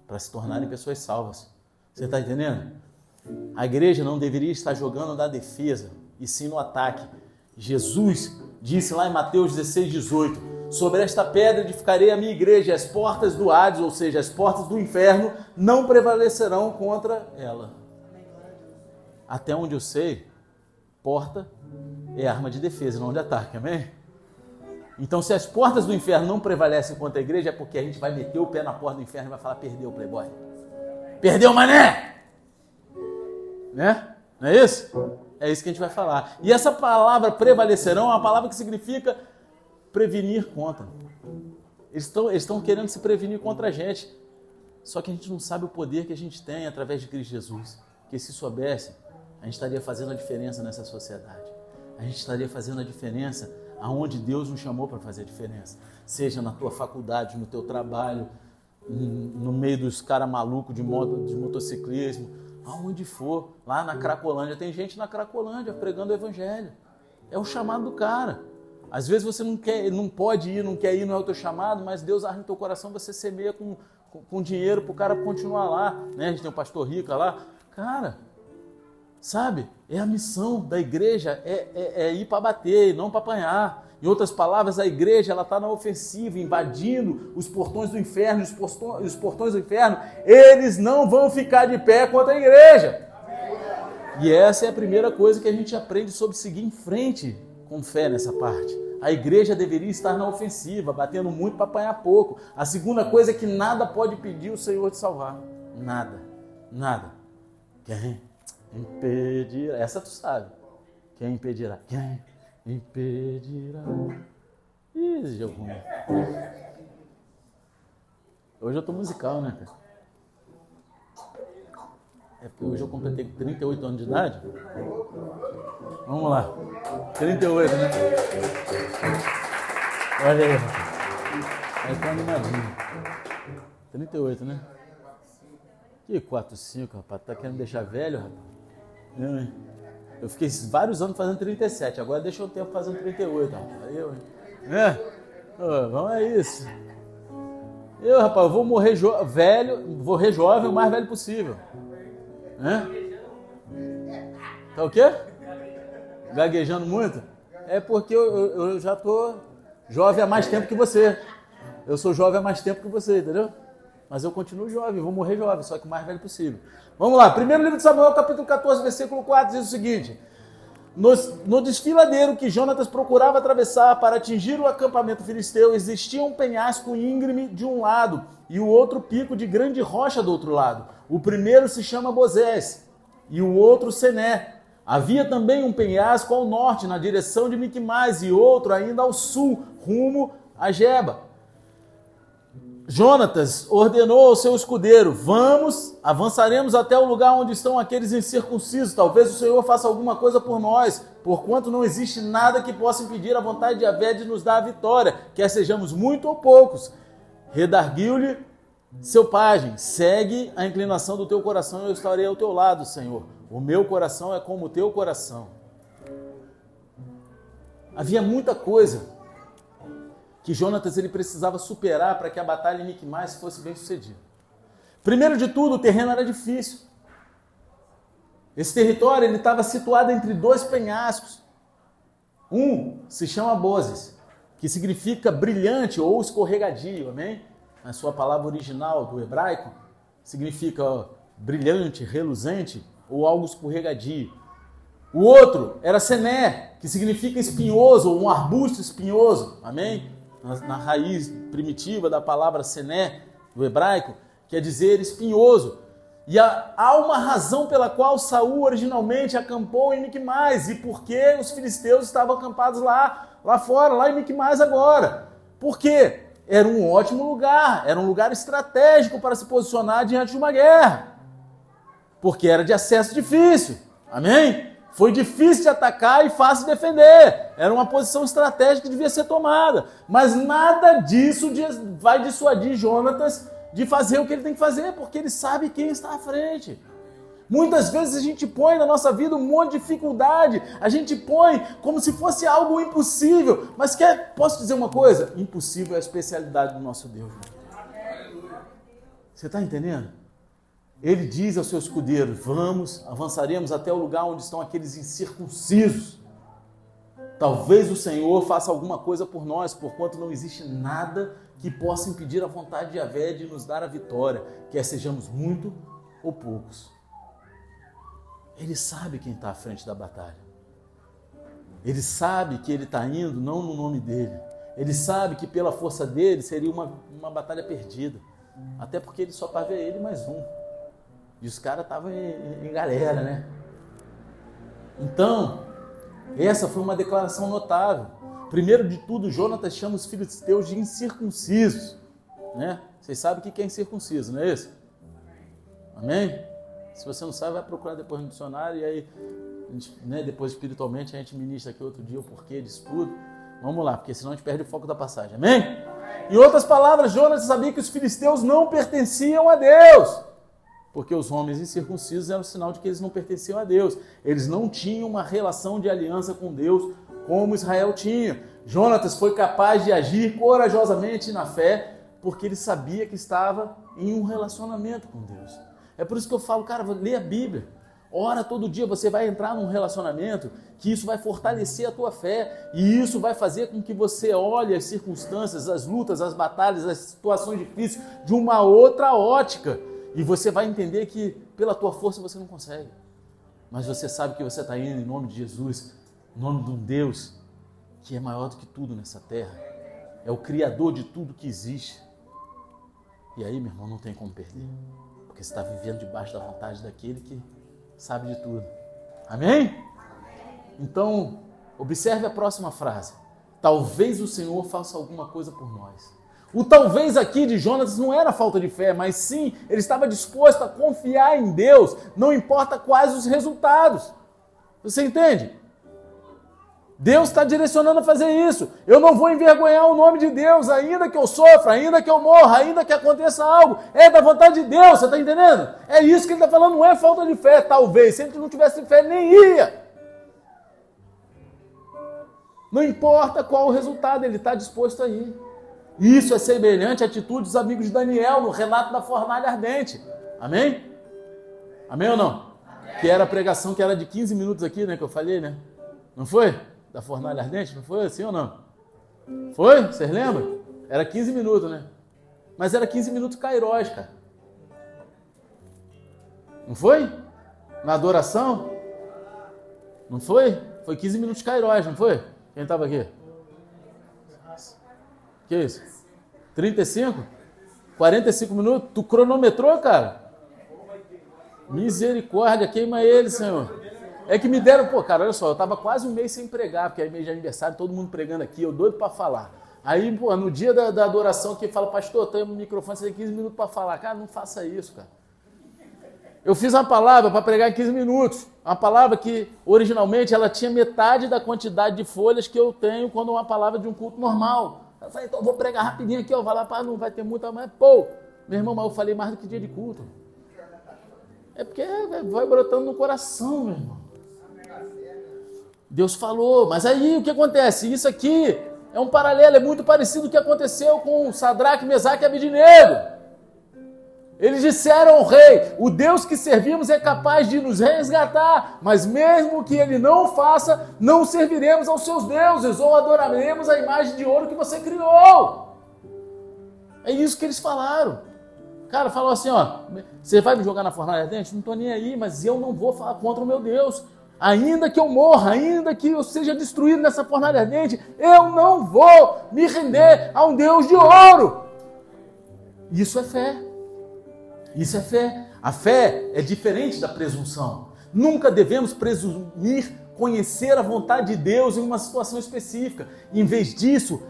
para se tornarem pessoas salvas. Você está entendendo? A igreja não deveria estar jogando na defesa, e sim no ataque. Jesus disse lá em Mateus 16, 18: Sobre esta pedra edificarei a minha igreja, as portas do Hades, ou seja, as portas do inferno, não prevalecerão contra ela. Até onde eu sei, porta é arma de defesa, não de ataque, amém? Então, se as portas do inferno não prevalecem contra a igreja, é porque a gente vai meter o pé na porta do inferno e vai falar: perdeu, playboy. Perdeu, mané! Né? Não é isso? É isso que a gente vai falar. E essa palavra prevalecerão é uma palavra que significa prevenir contra. Eles estão, eles estão querendo se prevenir contra a gente. Só que a gente não sabe o poder que a gente tem através de Cristo Jesus. Que se soubesse, a gente estaria fazendo a diferença nessa sociedade. A gente estaria fazendo a diferença aonde Deus nos chamou para fazer a diferença. Seja na tua faculdade, no teu trabalho, no meio dos caras malucos de, de motociclismo, aonde for, lá na Cracolândia. Tem gente na Cracolândia pregando o evangelho. É o chamado do cara. Às vezes você não quer, não pode ir, não quer ir, não é o teu chamado, mas Deus arma no teu coração, você semeia com, com, com dinheiro para o cara continuar lá. Né? A gente tem o pastor Rica lá. Cara, sabe? É a missão da igreja, é, é, é ir para bater, não para apanhar. Em outras palavras, a igreja ela está na ofensiva, invadindo os portões do inferno, os portões, os portões do inferno, eles não vão ficar de pé contra a igreja. E essa é a primeira coisa que a gente aprende sobre seguir em frente com fé nessa parte. A igreja deveria estar na ofensiva, batendo muito para apanhar pouco. A segunda coisa é que nada pode pedir o Senhor de salvar. Nada. Nada. Quem impedirá? Essa tu sabe. Quem impedirá? Quem impedirá? Ih, ruim. Hoje eu tô musical, né, cara? É porque hoje eu completei 38 anos de idade. Vamos lá. 38, né? Olha aí, rapaz. Aí tá animadinho. 38, né? Que 4, 5, rapaz. Tá querendo deixar velho, rapaz? Eu, hein? Eu fiquei vários anos fazendo 37. Agora deixa o tempo fazendo 38, rapaz. Aí eu? É? Oh, vamos é isso. Eu, rapaz, eu vou morrer velho, vou morrer jovem o mais velho possível. Hã? Tá o quê? Gaguejando muito? É porque eu, eu, eu já tô jovem há mais tempo que você. Eu sou jovem há mais tempo que você, entendeu? Mas eu continuo jovem, vou morrer jovem, só que o mais velho possível. Vamos lá, primeiro livro de Samuel, capítulo 14, versículo 4, diz o seguinte: no, no desfiladeiro que Jonatas procurava atravessar para atingir o acampamento filisteu, existia um penhasco íngreme de um lado e o outro pico de grande rocha do outro lado. O primeiro se chama Bozés e o outro Sené. Havia também um penhasco ao norte, na direção de Miquimais, e outro ainda ao sul, rumo a Geba. Jonatas ordenou ao seu escudeiro: Vamos, avançaremos até o lugar onde estão aqueles incircuncisos. Talvez o Senhor faça alguma coisa por nós, porquanto não existe nada que possa impedir a vontade de Avé de nos dar a vitória, quer sejamos muito ou poucos. Redarguiu-lhe seu pajem, segue a inclinação do teu coração eu estarei ao teu lado, Senhor. O meu coração é como o teu coração. Havia muita coisa que Jonatas ele precisava superar para que a batalha em Miquimais fosse bem sucedida. Primeiro de tudo, o terreno era difícil. Esse território ele estava situado entre dois penhascos. Um se chama Bozes, que significa brilhante ou escorregadio, amém? Na sua palavra original do hebraico, significa brilhante, reluzente ou algo escorregadio. O outro era Sené, que significa espinhoso ou um arbusto espinhoso, amém? Na, na raiz primitiva da palavra sené, do hebraico, quer dizer espinhoso. E há, uma razão pela qual Saul originalmente acampou em Miquimais e por que os filisteus estavam acampados lá, lá fora, lá em Miquimais agora. Por quê? Era um ótimo lugar, era um lugar estratégico para se posicionar diante de uma guerra. Porque era de acesso difícil. Amém? Foi difícil de atacar e fácil de defender. Era uma posição estratégica que devia ser tomada. Mas nada disso vai dissuadir Jonatas de fazer o que ele tem que fazer, porque ele sabe quem está à frente. Muitas vezes a gente põe na nossa vida um monte de dificuldade, a gente põe como se fosse algo impossível. Mas quer, posso dizer uma coisa? Impossível é a especialidade do nosso Deus. Você está entendendo? Ele diz ao seu escudeiro: Vamos, avançaremos até o lugar onde estão aqueles incircuncisos. Talvez o Senhor faça alguma coisa por nós, porquanto não existe nada que possa impedir a vontade de Avé de nos dar a vitória, quer sejamos muito ou poucos. Ele sabe quem está à frente da batalha. Ele sabe que ele está indo não no nome dele. Ele sabe que pela força dele seria uma, uma batalha perdida. Até porque ele só estava ele mais um. E os caras estavam em, em galera, né? Então, essa foi uma declaração notável. Primeiro de tudo, Jonatas chama os filisteus de incircuncisos. Né? Vocês sabem o que é incircunciso, não é isso? Amém? Se você não sabe, vai procurar depois no dicionário e aí, gente, né, depois espiritualmente a gente ministra aqui outro dia o porquê disso tudo. Vamos lá, porque senão a gente perde o foco da passagem. Amém? Em outras palavras, Jonas sabia que os filisteus não pertenciam a Deus. Porque os homens incircuncisos eram sinal de que eles não pertenciam a Deus. Eles não tinham uma relação de aliança com Deus como Israel tinha. Jonatas foi capaz de agir corajosamente na fé, porque ele sabia que estava em um relacionamento com Deus. É por isso que eu falo, cara, lê a Bíblia. Ora todo dia, você vai entrar num relacionamento que isso vai fortalecer a tua fé e isso vai fazer com que você olhe as circunstâncias, as lutas, as batalhas, as situações difíceis de uma outra ótica e você vai entender que pela tua força você não consegue, mas você sabe que você está indo em nome de Jesus, em nome de um Deus que é maior do que tudo nessa terra, é o Criador de tudo que existe. E aí, meu irmão, não tem como perder, porque você está vivendo debaixo da vontade daquele que sabe de tudo. Amém? Então, observe a próxima frase. Talvez o Senhor faça alguma coisa por nós. O talvez aqui de Jonas não era falta de fé, mas sim, ele estava disposto a confiar em Deus, não importa quais os resultados. Você entende? Deus está direcionando a fazer isso. Eu não vou envergonhar o nome de Deus, ainda que eu sofra, ainda que eu morra, ainda que aconteça algo. É da vontade de Deus, você está entendendo? É isso que ele está falando, não é falta de fé, talvez. Se ele não tivesse fé, nem ia. Não importa qual o resultado, ele está disposto a ir. Isso é semelhante à atitude dos amigos de Daniel no relato da fornalha ardente. Amém? Amém ou não? Que era a pregação que era de 15 minutos aqui, né? Que eu falei, né? Não foi? da fornalha ardente? Não foi assim ou não? Foi? Vocês lembram? Era 15 minutos, né? Mas era 15 minutos cairós, cara. Não foi? Na adoração? Não foi? Foi 15 minutos cairós, não foi? Quem estava aqui? Que isso? 35? 45 minutos? Tu cronometrou, cara? Misericórdia, queima ele, Senhor. É que me deram, pô, cara, olha só, eu tava quase um mês sem pregar, porque é mês de aniversário, todo mundo pregando aqui, eu doido para falar. Aí, pô, no dia da, da adoração, que fala, pastor, tem um microfone, você tem 15 minutos para falar. Cara, não faça isso, cara. Eu fiz uma palavra para pregar em 15 minutos. Uma palavra que, originalmente, ela tinha metade da quantidade de folhas que eu tenho quando uma palavra de um culto normal. Eu falei, então eu vou pregar rapidinho aqui, ó, vai lá, para não vai ter muita mais. Pô, meu irmão, mas eu falei mais do que dia de culto. É porque vai brotando no coração, meu irmão. Deus falou, mas aí o que acontece? Isso aqui é um paralelo, é muito parecido com o que aconteceu com Sadraque, Mesaque e Abidinego. Eles disseram ao rei: O Deus que servimos é capaz de nos resgatar, mas mesmo que ele não faça, não serviremos aos seus deuses ou adoraremos a imagem de ouro que você criou. É isso que eles falaram. Cara, falou assim: Ó, você vai me jogar na fornalha dente? Não estou nem aí, mas eu não vou falar contra o meu Deus. Ainda que eu morra, ainda que eu seja destruído nessa fornalha ardente, eu não vou me render a um Deus de ouro. Isso é fé. Isso é fé. A fé é diferente da presunção. Nunca devemos presumir conhecer a vontade de Deus em uma situação específica. Em vez disso,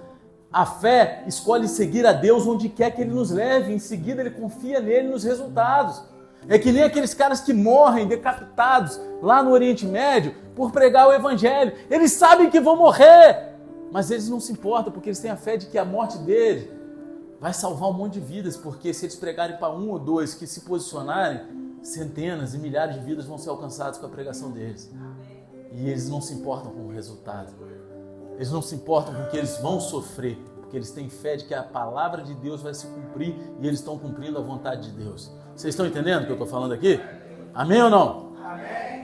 a fé escolhe seguir a Deus onde quer que Ele nos leve. Em seguida, ele confia nele nos resultados. É que nem aqueles caras que morrem decapitados lá no Oriente Médio por pregar o Evangelho. Eles sabem que vão morrer, mas eles não se importam porque eles têm a fé de que a morte deles vai salvar um monte de vidas, porque se eles pregarem para um ou dois que se posicionarem, centenas e milhares de vidas vão ser alcançadas com a pregação deles. E eles não se importam com o resultado. Eles não se importam com o que eles vão sofrer, porque eles têm fé de que a palavra de Deus vai se cumprir e eles estão cumprindo a vontade de Deus. Vocês estão entendendo o que eu estou falando aqui? Amém ou não? Amém.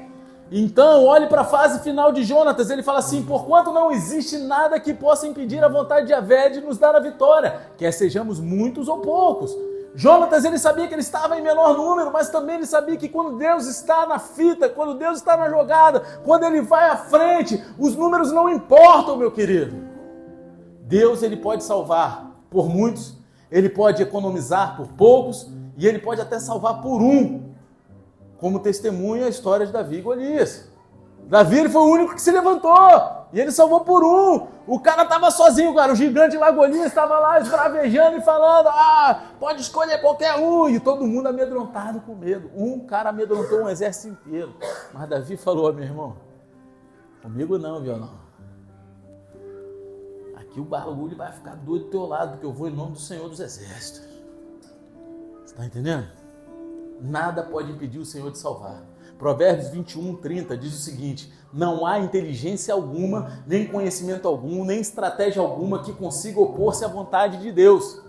Então, olhe para a fase final de Jonatas. Ele fala assim: Porquanto não existe nada que possa impedir a vontade de Avé de nos dar a vitória, quer sejamos muitos ou poucos. Jonatas ele sabia que ele estava em menor número, mas também ele sabia que quando Deus está na fita, quando Deus está na jogada, quando ele vai à frente, os números não importam, meu querido. Deus ele pode salvar por muitos, ele pode economizar por poucos, e ele pode até salvar por um, como testemunha a história de Davi e Golias. Davi ele foi o único que se levantou. E ele salvou por um. O cara estava sozinho, cara. O gigante lá, Golias, estava lá esbravejando e falando: Ah, pode escolher qualquer um. E todo mundo amedrontado com medo. Um cara amedrontou um exército inteiro. Mas Davi falou: Meu irmão, comigo não, violão. Aqui o bagulho vai ficar doido do teu lado, porque eu vou em nome do Senhor dos Exércitos. Você está entendendo? Nada pode impedir o Senhor de salvar. Provérbios 21, 30 diz o seguinte: Não há inteligência alguma, nem conhecimento algum, nem estratégia alguma que consiga opor-se à vontade de Deus.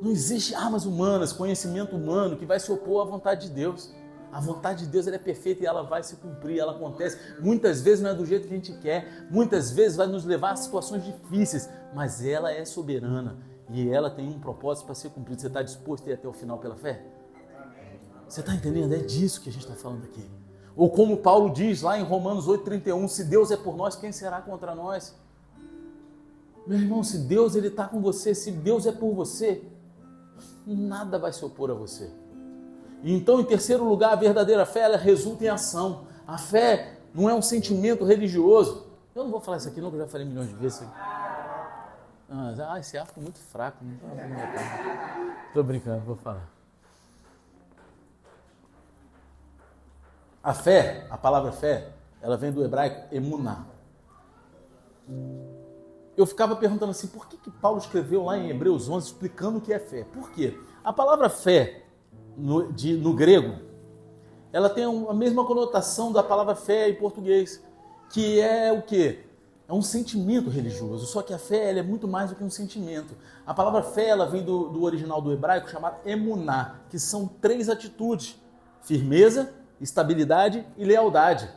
Não existe armas humanas, conhecimento humano que vai se opor à vontade de Deus. A vontade de Deus é perfeita e ela vai se cumprir, ela acontece. Muitas vezes não é do jeito que a gente quer, muitas vezes vai nos levar a situações difíceis, mas ela é soberana e ela tem um propósito para ser cumprido. Você está disposto a ir até o final pela fé? Você está entendendo? É disso que a gente está falando aqui. Ou como Paulo diz lá em Romanos 8,31, se Deus é por nós, quem será contra nós? Meu irmão, se Deus ele está com você, se Deus é por você, nada vai se opor a você. Então, em terceiro lugar, a verdadeira fé ela resulta em ação. A fé não é um sentimento religioso. Eu não vou falar isso aqui, não, que eu já falei milhões de vezes. Ah, esse ar ficou muito fraco. Estou brincando, vou falar. A fé, a palavra fé, ela vem do hebraico emuná. Eu ficava perguntando assim, por que, que Paulo escreveu lá em Hebreus 11 explicando o que é fé? Por quê? A palavra fé, no, de, no grego, ela tem a mesma conotação da palavra fé em português, que é o quê? É um sentimento religioso, só que a fé é muito mais do que um sentimento. A palavra fé ela vem do, do original do hebraico chamado emuná, que são três atitudes: firmeza, estabilidade e lealdade.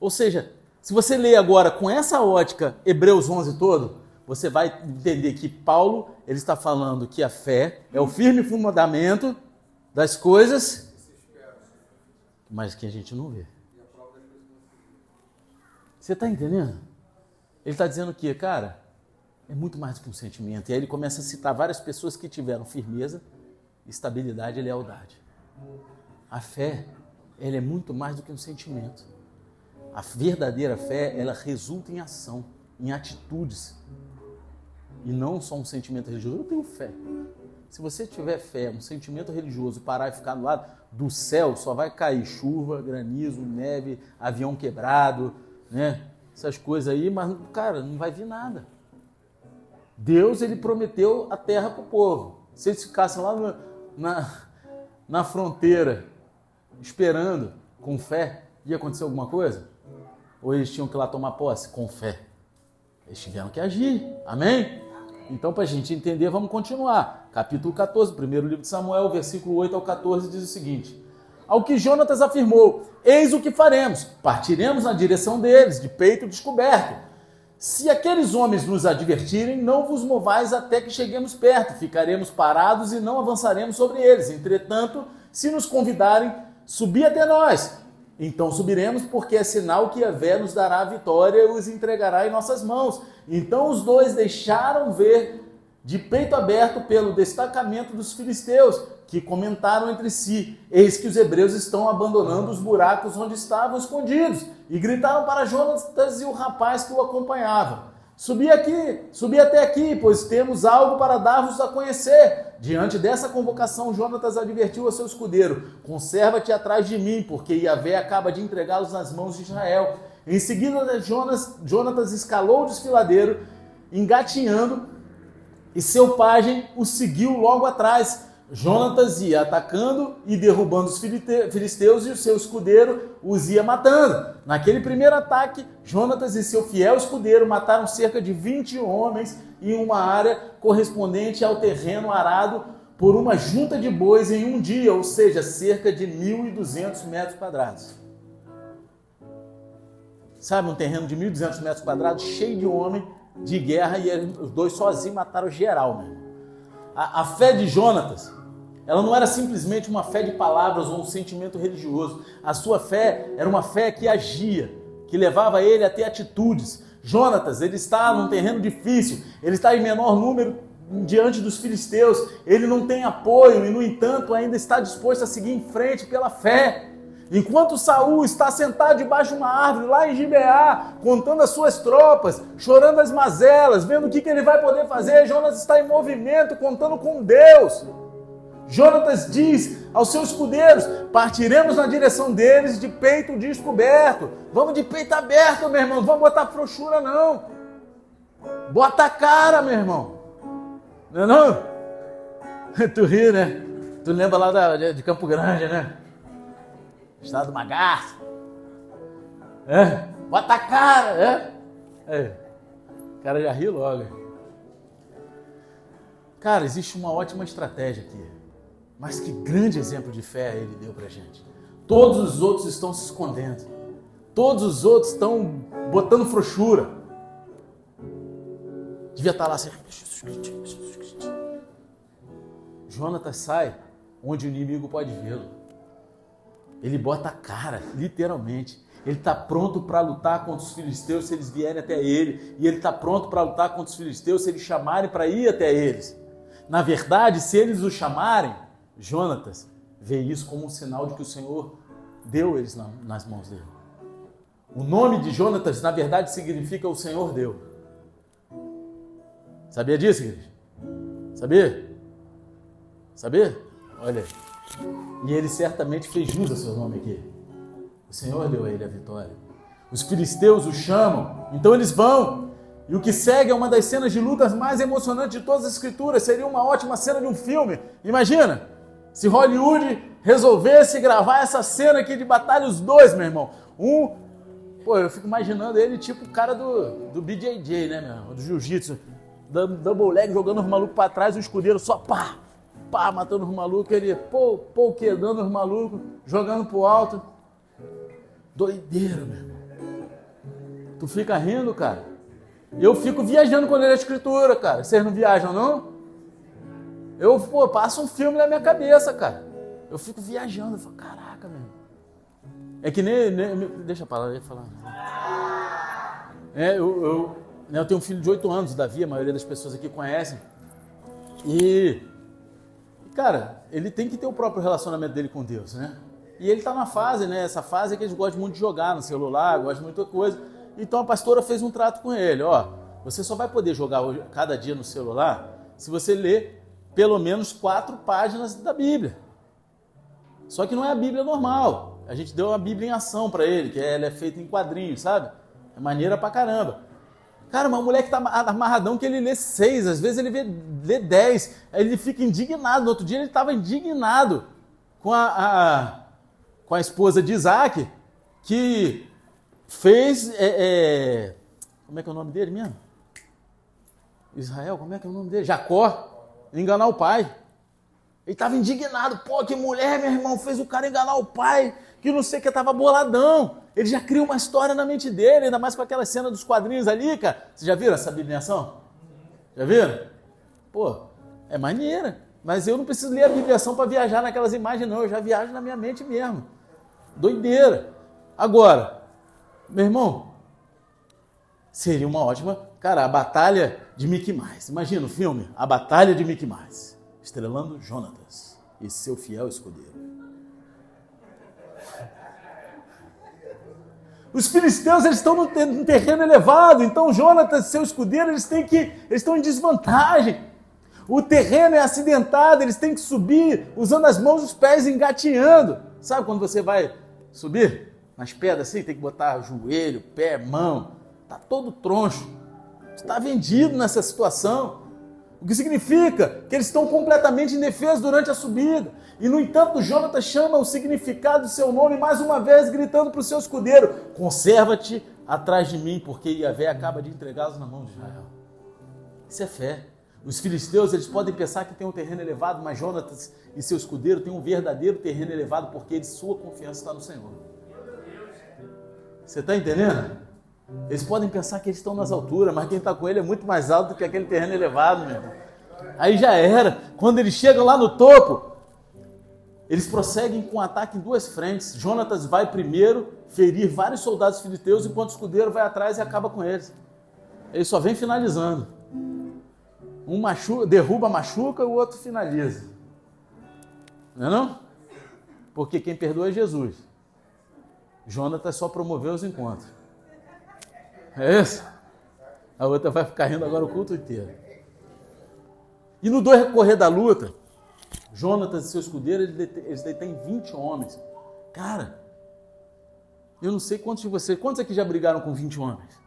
Ou seja, se você ler agora com essa ótica Hebreus 11 todo, você vai entender que Paulo ele está falando que a fé é o firme fundamento das coisas, mas que a gente não vê. Você está entendendo? Ele está dizendo que, cara, é muito mais do que um sentimento. E aí ele começa a citar várias pessoas que tiveram firmeza, estabilidade e lealdade. A fé ela é muito mais do que um sentimento. A verdadeira fé, ela resulta em ação, em atitudes. E não só um sentimento religioso. Eu tenho fé. Se você tiver fé, um sentimento religioso, parar e ficar do lado do céu, só vai cair chuva, granizo, neve, avião quebrado, né? Essas coisas aí, mas, cara, não vai vir nada. Deus, ele prometeu a terra para o povo. Se eles ficassem lá na, na fronteira esperando, com fé, ia acontecer alguma coisa? Ou eles tinham que ir lá tomar posse? Com fé. Eles tiveram que agir. Amém? Então, para a gente entender, vamos continuar. Capítulo 14, primeiro livro de Samuel, versículo 8 ao 14, diz o seguinte: Ao que Jonatas afirmou: Eis o que faremos, partiremos na direção deles, de peito descoberto. Se aqueles homens nos advertirem, não vos movais até que cheguemos perto, ficaremos parados e não avançaremos sobre eles. Entretanto, se nos convidarem, Subi até nós. Então subiremos, porque é sinal que a Vé nos dará a vitória e os entregará em nossas mãos. Então os dois deixaram ver de peito aberto pelo destacamento dos filisteus, que comentaram entre si: Eis que os hebreus estão abandonando os buracos onde estavam escondidos. E gritaram para Jonatas e o rapaz que o acompanhava: Subi aqui, subi até aqui, pois temos algo para dar-vos a conhecer. Diante dessa convocação, Jonatas advertiu ao seu escudeiro: Conserva-te atrás de mim, porque Yahvé acaba de entregá-los nas mãos de Israel. Em seguida, Jonas, Jonatas escalou o desfiladeiro, engatinhando, e seu pajem o seguiu logo atrás. Jonatas ia atacando e derrubando os filisteus e o seu escudeiro os ia matando. Naquele primeiro ataque, Jonatas e seu fiel escudeiro mataram cerca de 20 homens em uma área correspondente ao terreno arado por uma junta de bois em um dia, ou seja, cerca de 1.200 metros quadrados. Sabe, um terreno de 1.200 metros quadrados, cheio de homem de guerra, e os dois sozinhos mataram geral, meu. A, a fé de Jonatas ela não era simplesmente uma fé de palavras ou um sentimento religioso. A sua fé era uma fé que agia, que levava ele a ter atitudes. Jonatas, ele está num terreno difícil, ele está em menor número diante dos filisteus, ele não tem apoio e, no entanto, ainda está disposto a seguir em frente pela fé. Enquanto Saul está sentado debaixo de uma árvore lá em Gibeá, contando as suas tropas, chorando as mazelas, vendo o que, que ele vai poder fazer, Jonas está em movimento, contando com Deus. Jonatas diz aos seus escudeiros: partiremos na direção deles de peito descoberto. Vamos de peito aberto, meu irmão. Vamos botar frouxura, não. Bota a cara, meu irmão. Não é não? Tu ri, né? Tu lembra lá da, de Campo Grande, né? Estado Magarça. É? Bota a cara, é? é? O cara já ri logo. Cara, existe uma ótima estratégia aqui. Mas que grande exemplo de fé ele deu pra gente. Todos os outros estão se escondendo. Todos os outros estão botando frouxura. Devia estar lá assim. Jonatas sai onde o inimigo pode vê-lo. Ele bota a cara, literalmente. Ele está pronto para lutar contra os filisteus se eles vierem até ele. E ele está pronto para lutar contra os filisteus se eles chamarem para ir até eles. Na verdade, se eles o chamarem, Jonatas vê isso como um sinal de que o Senhor deu eles nas mãos dele. O nome de Jonatas, na verdade, significa o Senhor deu. Sabia disso, igreja? Sabia? Sabia? Olha. E ele certamente fez jus a seu nome aqui. O Senhor deu a ele a vitória. Os filisteus o chamam, então eles vão. E o que segue é uma das cenas de lutas mais emocionantes de todas as escrituras. Seria uma ótima cena de um filme. Imagina se Hollywood resolvesse gravar essa cena aqui de batalha, os dois, meu irmão. Um, pô, eu fico imaginando ele tipo o cara do, do BJJ, né, meu irmão? Do jiu-jitsu. Double leg jogando os malucos pra trás, o escudeiro só pá, pá, matando os malucos, ele pô, pô, quedando os malucos, jogando pro alto. Doideira, meu irmão. Tu fica rindo, cara. Eu fico viajando quando ele é escritura, cara. Vocês não viajam, não? Eu, pô, passo um filme na minha cabeça, cara. Eu fico viajando, eu falo, caraca, meu. É que nem, nem deixa pra lá, eu falar. É, eu, eu, né, eu tenho um filho de 8 anos, Davi, a maioria das pessoas aqui conhecem. E cara, ele tem que ter o próprio relacionamento dele com Deus, né? E ele está na fase, né? Essa fase que eles gostam muito de jogar no celular, gostam de muita coisa. Então a pastora fez um trato com ele, ó, você só vai poder jogar cada dia no celular se você ler pelo menos quatro páginas da Bíblia. Só que não é a Bíblia normal. A gente deu uma Bíblia em ação para ele, que ela é feita em quadrinhos, sabe? É maneira pra caramba. Cara, uma mulher que tá amarradão que ele lê seis, às vezes ele lê dez, aí ele fica indignado. No outro dia ele estava indignado com a, a, com a esposa de Isaac, que fez. É, é, como é que é o nome dele mesmo? Israel, como é que é o nome dele? Jacó, enganar o pai. Ele estava indignado. Pô, que mulher, meu irmão, fez o cara enganar o pai que não sei o que estava boladão. Ele já cria uma história na mente dele, ainda mais com aquela cena dos quadrinhos ali, cara. Vocês já viram essa bibliação? Já viram? Pô, é maneira. Mas eu não preciso ler a bibliação para viajar naquelas imagens, não. Eu já viajo na minha mente mesmo. Doideira. Agora, meu irmão, seria uma ótima. Cara, a batalha de Mickey Mouse. Imagina o filme, A Batalha de Mickey Mouse. Estrelando Jonatas e seu fiel escudeiro. Os filisteus eles estão no terreno elevado, então Jonatas e seu escudeiro eles têm que eles estão em desvantagem. O terreno é acidentado, eles têm que subir usando as mãos e os pés engateando. Sabe quando você vai subir nas pedras assim, tem que botar joelho, pé, mão, tá todo troncho. Está vendido nessa situação. O que significa que eles estão completamente indefesos durante a subida. E, no entanto, Jonathan chama o significado do seu nome mais uma vez, gritando para o seu escudeiro: Conserva-te atrás de mim, porque Iavé acaba de entregá-los na mão de Israel. Isso é fé. Os filisteus eles podem pensar que tem um terreno elevado, mas Jonatas e seu escudeiro têm um verdadeiro terreno elevado, porque eles, sua confiança está no Senhor. Você está entendendo? Eles podem pensar que eles estão nas alturas, mas quem está com ele é muito mais alto do que aquele terreno elevado, meu irmão. Aí já era. Quando eles chegam lá no topo, eles prosseguem com um ataque em duas frentes. Jonatas vai primeiro ferir vários soldados filisteus, enquanto o escudeiro vai atrás e acaba com eles. Ele só vem finalizando. Um derruba, machuca, o outro finaliza. Não é não? Porque quem perdoa é Jesus. Jonatas só promoveu os encontros. É isso? A outra vai ficar rindo agora o culto inteiro. E no decorrer da luta, Jonatas e seu escudeiro, eles detêm 20 homens. Cara, eu não sei quantos de vocês, quantos aqui já brigaram com 20 homens?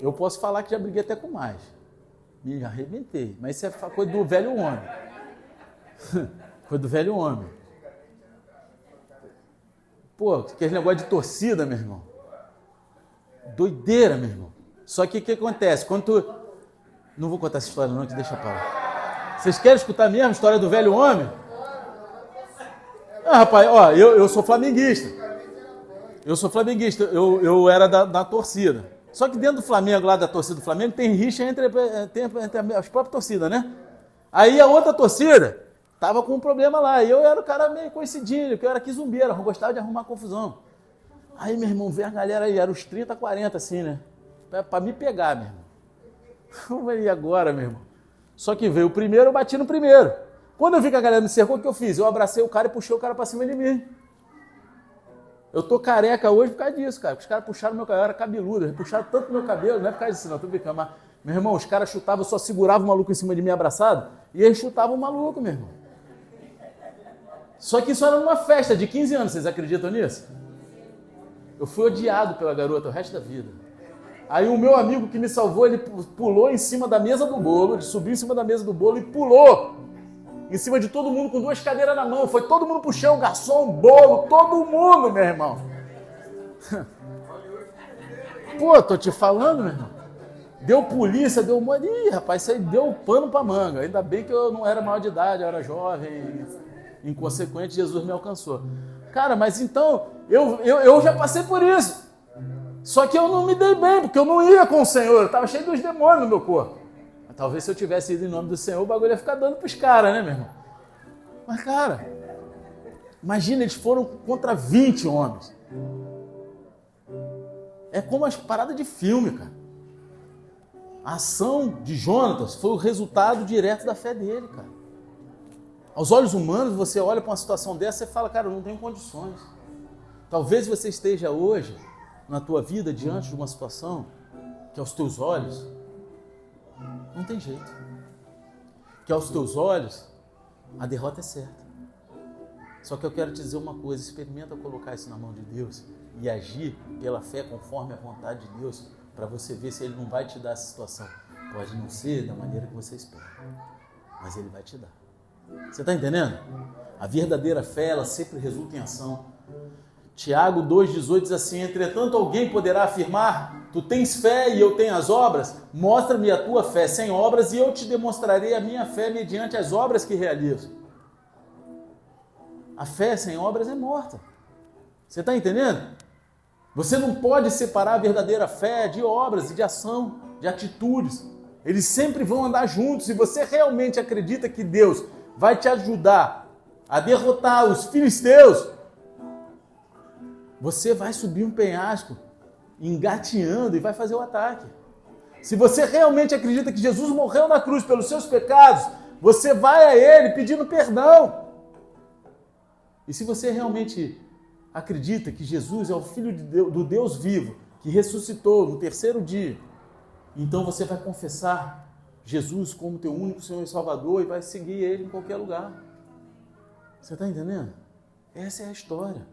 Eu posso falar que já briguei até com mais. Me arrebentei. Mas isso é coisa do velho homem. coisa do velho homem. Pô, aquele negócio de torcida, meu irmão. Doideira, meu irmão. Só que o que acontece? Quando tu... Não vou contar essa história não, que deixa pra lá. Vocês querem escutar mesmo a história do velho homem? Ah, rapaz, ó, eu, eu sou flamenguista. Eu sou flamenguista. Eu, eu era da, da torcida. Só que dentro do Flamengo, lá da torcida do Flamengo, tem rixa entre, entre as próprias torcidas, né? Aí a outra torcida tava com um problema lá. E eu era o cara meio coincidinho, que eu era aqui zumbeiro, gostava de arrumar confusão. Aí, meu irmão, veio a galera aí, era os 30, 40, assim, né? Pra, me pegar, meu irmão. Falei, agora, meu irmão? Só que veio o primeiro, eu bati no primeiro. Quando eu vi que a galera me cercou, o que eu fiz? Eu abracei o cara e puxei o cara pra cima de mim. Eu tô careca hoje por causa disso, cara. Os caras puxaram meu cabelo, eu era cabeludo, eles puxaram tanto meu cabelo, não é por causa disso, não, tô brincando. Mas, meu irmão, os caras chutavam, eu só segurava o maluco em cima de mim abraçado, e eles chutavam o maluco, meu irmão. Só que isso era numa festa de 15 anos, vocês acreditam nisso? Eu fui odiado pela garota o resto da vida. Aí o meu amigo que me salvou, ele pulou em cima da mesa do bolo, ele subiu em cima da mesa do bolo e pulou em cima de todo mundo com duas cadeiras na mão. Foi todo mundo pro chão, garçom, bolo, todo mundo, meu irmão. Pô, tô te falando, meu irmão. Deu polícia, deu Ih, rapaz, isso aí deu pano pra manga. Ainda bem que eu não era maior de idade, eu era jovem. Inconsequente, Jesus me alcançou. Cara, mas então, eu, eu, eu já passei por isso. Só que eu não me dei bem, porque eu não ia com o Senhor. Eu estava cheio dos demônios no meu corpo. Talvez se eu tivesse ido em nome do Senhor, o bagulho ia ficar dando para os caras, né, meu irmão? Mas, cara, imagina, eles foram contra 20 homens. É como as paradas de filme, cara. A ação de Jonatas foi o resultado direto da fé dele, cara. Aos olhos humanos, você olha para uma situação dessa e fala, cara, eu não tenho condições. Talvez você esteja hoje, na tua vida, diante de uma situação que aos teus olhos não tem jeito. Que aos teus olhos, a derrota é certa. Só que eu quero te dizer uma coisa: experimenta colocar isso na mão de Deus e agir pela fé conforme a vontade de Deus, para você ver se Ele não vai te dar essa situação. Pode não ser da maneira que você espera, mas Ele vai te dar. Você está entendendo? A verdadeira fé, ela sempre resulta em ação. Tiago 2,18 diz assim: Entretanto, alguém poderá afirmar: Tu tens fé e eu tenho as obras? Mostra-me a tua fé sem obras e eu te demonstrarei a minha fé mediante as obras que realizo. A fé sem obras é morta. Você está entendendo? Você não pode separar a verdadeira fé de obras e de ação, de atitudes. Eles sempre vão andar juntos. Se você realmente acredita que Deus vai te ajudar a derrotar os filisteus, você vai subir um penhasco engateando e vai fazer o ataque. Se você realmente acredita que Jesus morreu na cruz pelos seus pecados, você vai a Ele pedindo perdão. E se você realmente acredita que Jesus é o Filho de Deus, do Deus vivo, que ressuscitou no terceiro dia, então você vai confessar Jesus como teu único Senhor e Salvador e vai seguir Ele em qualquer lugar. Você está entendendo? Essa é a história.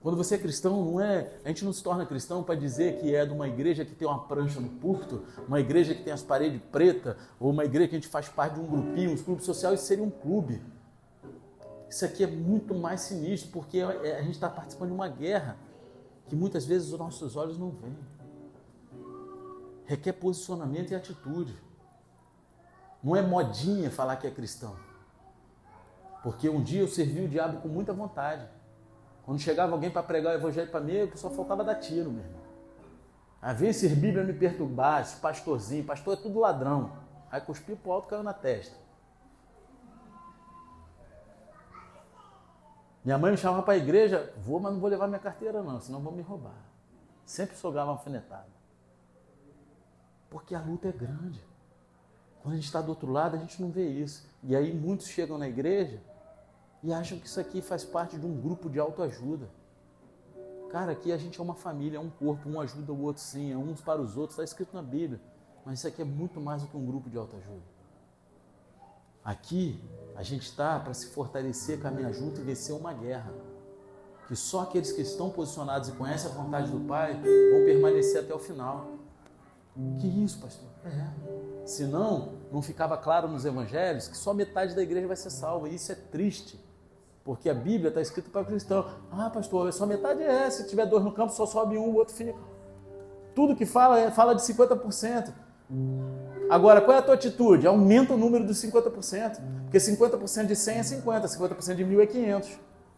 Quando você é cristão, não é, a gente não se torna cristão para dizer que é de uma igreja que tem uma prancha no púlpito, uma igreja que tem as paredes pretas, ou uma igreja que a gente faz parte de um grupinho, um clube social, isso seria um clube. Isso aqui é muito mais sinistro, porque é, a gente está participando de uma guerra que muitas vezes os nossos olhos não veem. Requer posicionamento e atitude. Não é modinha falar que é cristão. Porque um dia eu servi o diabo com muita vontade. Quando chegava alguém para pregar o evangelho para mim, só faltava dar tiro, meu irmão. Às vezes Bíblia me perturbar, esse pastorzinho, pastor é tudo ladrão. Aí cuspiu pro alto caiu na testa. Minha mãe me chamava para a igreja, vou, mas não vou levar minha carteira não, senão vão me roubar. Sempre sogava uma alfinetada. Porque a luta é grande. Quando a gente está do outro lado, a gente não vê isso. E aí muitos chegam na igreja e acham que isso aqui faz parte de um grupo de autoajuda. Cara, aqui a gente é uma família, é um corpo, um ajuda o outro sim, é uns para os outros, está escrito na Bíblia. Mas isso aqui é muito mais do que um grupo de autoajuda. Aqui a gente está para se fortalecer, caminhar junto e vencer uma guerra. Que só aqueles que estão posicionados e conhecem a vontade do Pai vão permanecer até o final. Que isso, pastor? É. Senão, não ficava claro nos evangelhos que só metade da igreja vai ser salva. E isso é triste. Porque a Bíblia está escrita para o cristão. Ah, pastor, só metade é. Se tiver dois no campo, só sobe um, o outro fica. Tudo que fala é, fala de 50%. Agora, qual é a tua atitude? Aumenta o número dos 50%. Porque 50% de 100 é 50, 50% de 1000 é 500.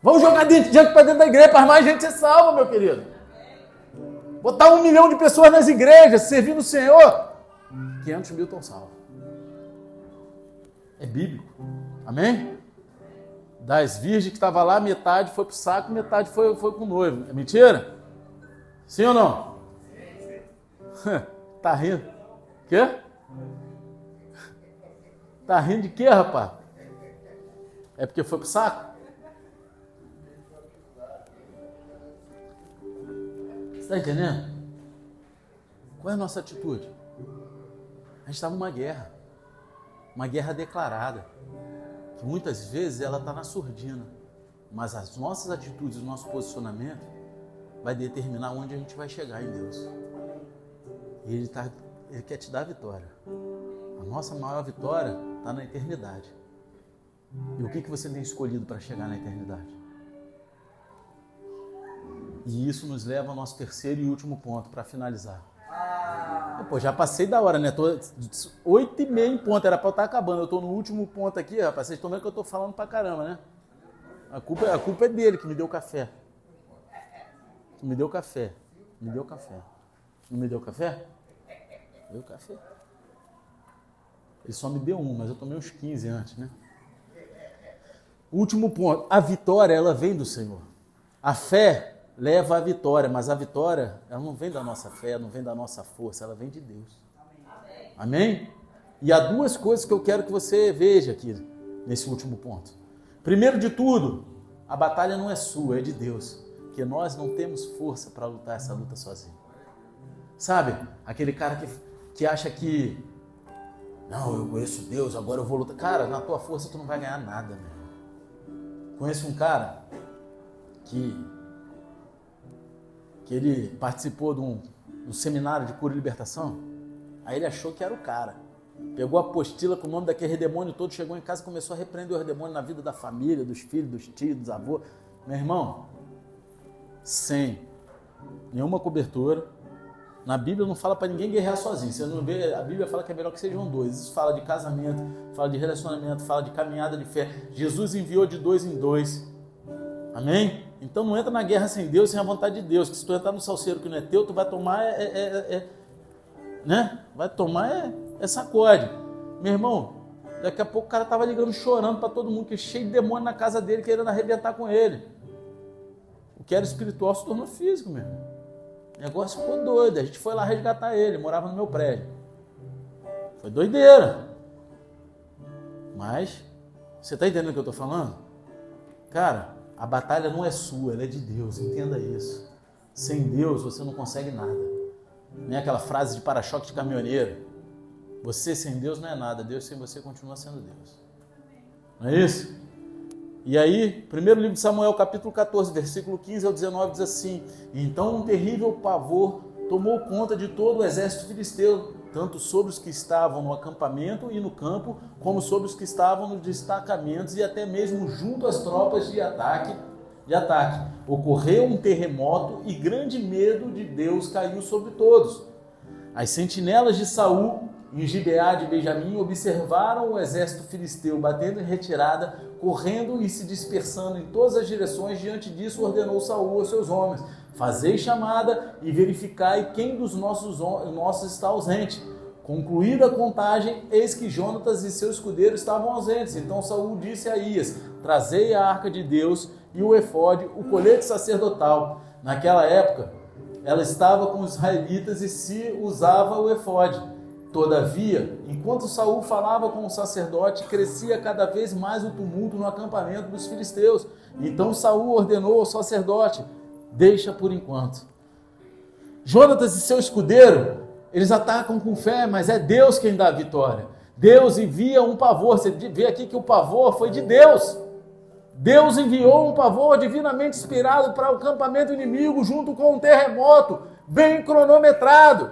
Vamos jogar dentro, diante para dentro da igreja para mais gente ser salva, meu querido. Botar um milhão de pessoas nas igrejas, servindo o Senhor. 500 mil estão salvos. É bíblico. Amém? Das virgens que estava lá, metade foi para o saco, metade foi, foi com o noivo. É mentira? Sim ou não? tá rindo? Quê? Tá rindo de quê, rapaz? É porque foi pro saco? Está entendendo? Qual é a nossa atitude? A gente está numa guerra. Uma guerra declarada que muitas vezes ela está na surdina, mas as nossas atitudes, o nosso posicionamento vai determinar onde a gente vai chegar em Deus. E Ele, tá, ele quer te dar a vitória. A nossa maior vitória está na eternidade. E o que, que você tem escolhido para chegar na eternidade? E isso nos leva ao nosso terceiro e último ponto para finalizar. Pô, já passei da hora, né? Tô oito e meia em ponto, era para estar acabando. Eu tô no último ponto aqui, rapaz. Vocês estão vendo que eu tô falando pra caramba, né? A culpa, a culpa é dele que me deu café. Que me deu café. Me deu café. Não me deu café? Deu café. Ele só me deu um, mas eu tomei uns 15 antes, né? Último ponto. A vitória, ela vem do Senhor. A fé leva à vitória, mas a vitória, ela não vem da nossa fé, não vem da nossa força, ela vem de Deus. Amém? E há duas coisas que eu quero que você veja aqui nesse último ponto. Primeiro de tudo, a batalha não é sua, é de Deus, porque nós não temos força para lutar essa luta sozinho. Sabe? Aquele cara que, que acha que não, eu conheço Deus, agora eu vou lutar. Cara, na tua força tu não vai ganhar nada, meu. Conheço um cara que que ele participou de um, de um seminário de cura e libertação. Aí ele achou que era o cara. Pegou a apostila com o nome daquele demônio todo, chegou em casa e começou a repreender o demônio na vida da família, dos filhos, dos tios, dos avós. Meu irmão, sem nenhuma cobertura. Na Bíblia não fala para ninguém guerrear sozinho. Você não vê, a Bíblia fala que é melhor que sejam dois. Isso fala de casamento, fala de relacionamento, fala de caminhada de fé. Jesus enviou de dois em dois. Amém? Então não entra na guerra sem Deus, sem a vontade de Deus. Que se tu entrar no salseiro que não é teu, tu vai tomar é, é, é, é né? Vai tomar é, é sacode. Meu irmão, daqui a pouco o cara tava ligando chorando para todo mundo, que cheio de demônio na casa dele, querendo arrebentar com ele. O que era espiritual se tornou físico, meu irmão. O negócio ficou doido. A gente foi lá resgatar ele, morava no meu prédio. Foi doideira. Mas, você está entendendo o que eu estou falando? Cara, a batalha não é sua, ela é de Deus, entenda isso. Sem Deus você não consegue nada. Nem aquela frase de para-choque de caminhoneiro. Você sem Deus não é nada, Deus sem você continua sendo Deus. Não é isso? E aí, primeiro livro de Samuel, capítulo 14, versículo 15 ao 19, diz assim: Então um terrível pavor tomou conta de todo o exército filisteu, tanto sobre os que estavam no acampamento e no campo, como sobre os que estavam nos destacamentos e até mesmo junto às tropas de ataque. De ataque. Ocorreu um terremoto e grande medo de Deus caiu sobre todos. As sentinelas de Saul em Gibeá de Benjamim observaram o exército filisteu batendo em retirada, correndo e se dispersando em todas as direções. Diante disso, ordenou Saul aos seus homens: Fazei chamada e verificai quem dos nossos, nossos está ausente. Concluída a contagem, eis que Jonatas e seu escudeiro estavam ausentes. Então Saul disse a Ias: Trazei a arca de Deus e o efode, o colete sacerdotal. Naquela época, ela estava com os israelitas e se usava o efode. Todavia, enquanto Saul falava com o sacerdote, crescia cada vez mais o tumulto no acampamento dos filisteus. Então Saul ordenou ao sacerdote: Deixa por enquanto. Jonatas e seu escudeiro, eles atacam com fé, mas é Deus quem dá a vitória. Deus envia um pavor. Você vê aqui que o pavor foi de Deus. Deus enviou um pavor divinamente inspirado para o acampamento inimigo, junto com um terremoto, bem cronometrado,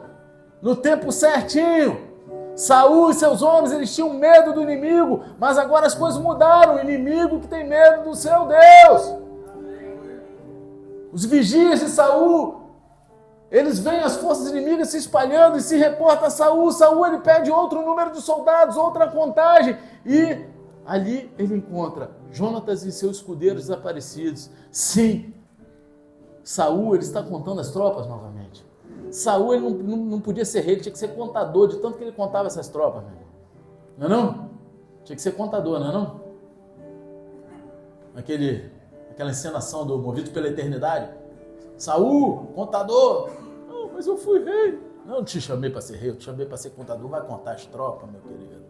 no tempo certinho. Saul e seus homens, eles tinham medo do inimigo, mas agora as coisas mudaram. O inimigo que tem medo do seu Deus. Os vigias de Saul, eles veem as forças inimigas se espalhando e se reporta a Saul. Saul ele pede outro número de soldados, outra contagem e ali ele encontra Jonatas e seus escudeiros desaparecidos. Sim, Saul ele está contando as tropas novamente. Saul ele não, não, não, podia ser rei, ele tinha que ser contador, de tanto que ele contava essas tropas. Não é não? Tinha que ser contador, não é não? Aquele, aquela encenação do Movido pela Eternidade. Saul, contador. Não, mas eu fui rei. Não, te chamei para ser rei, eu te chamei para ser contador. Vai contar as tropas, meu querido.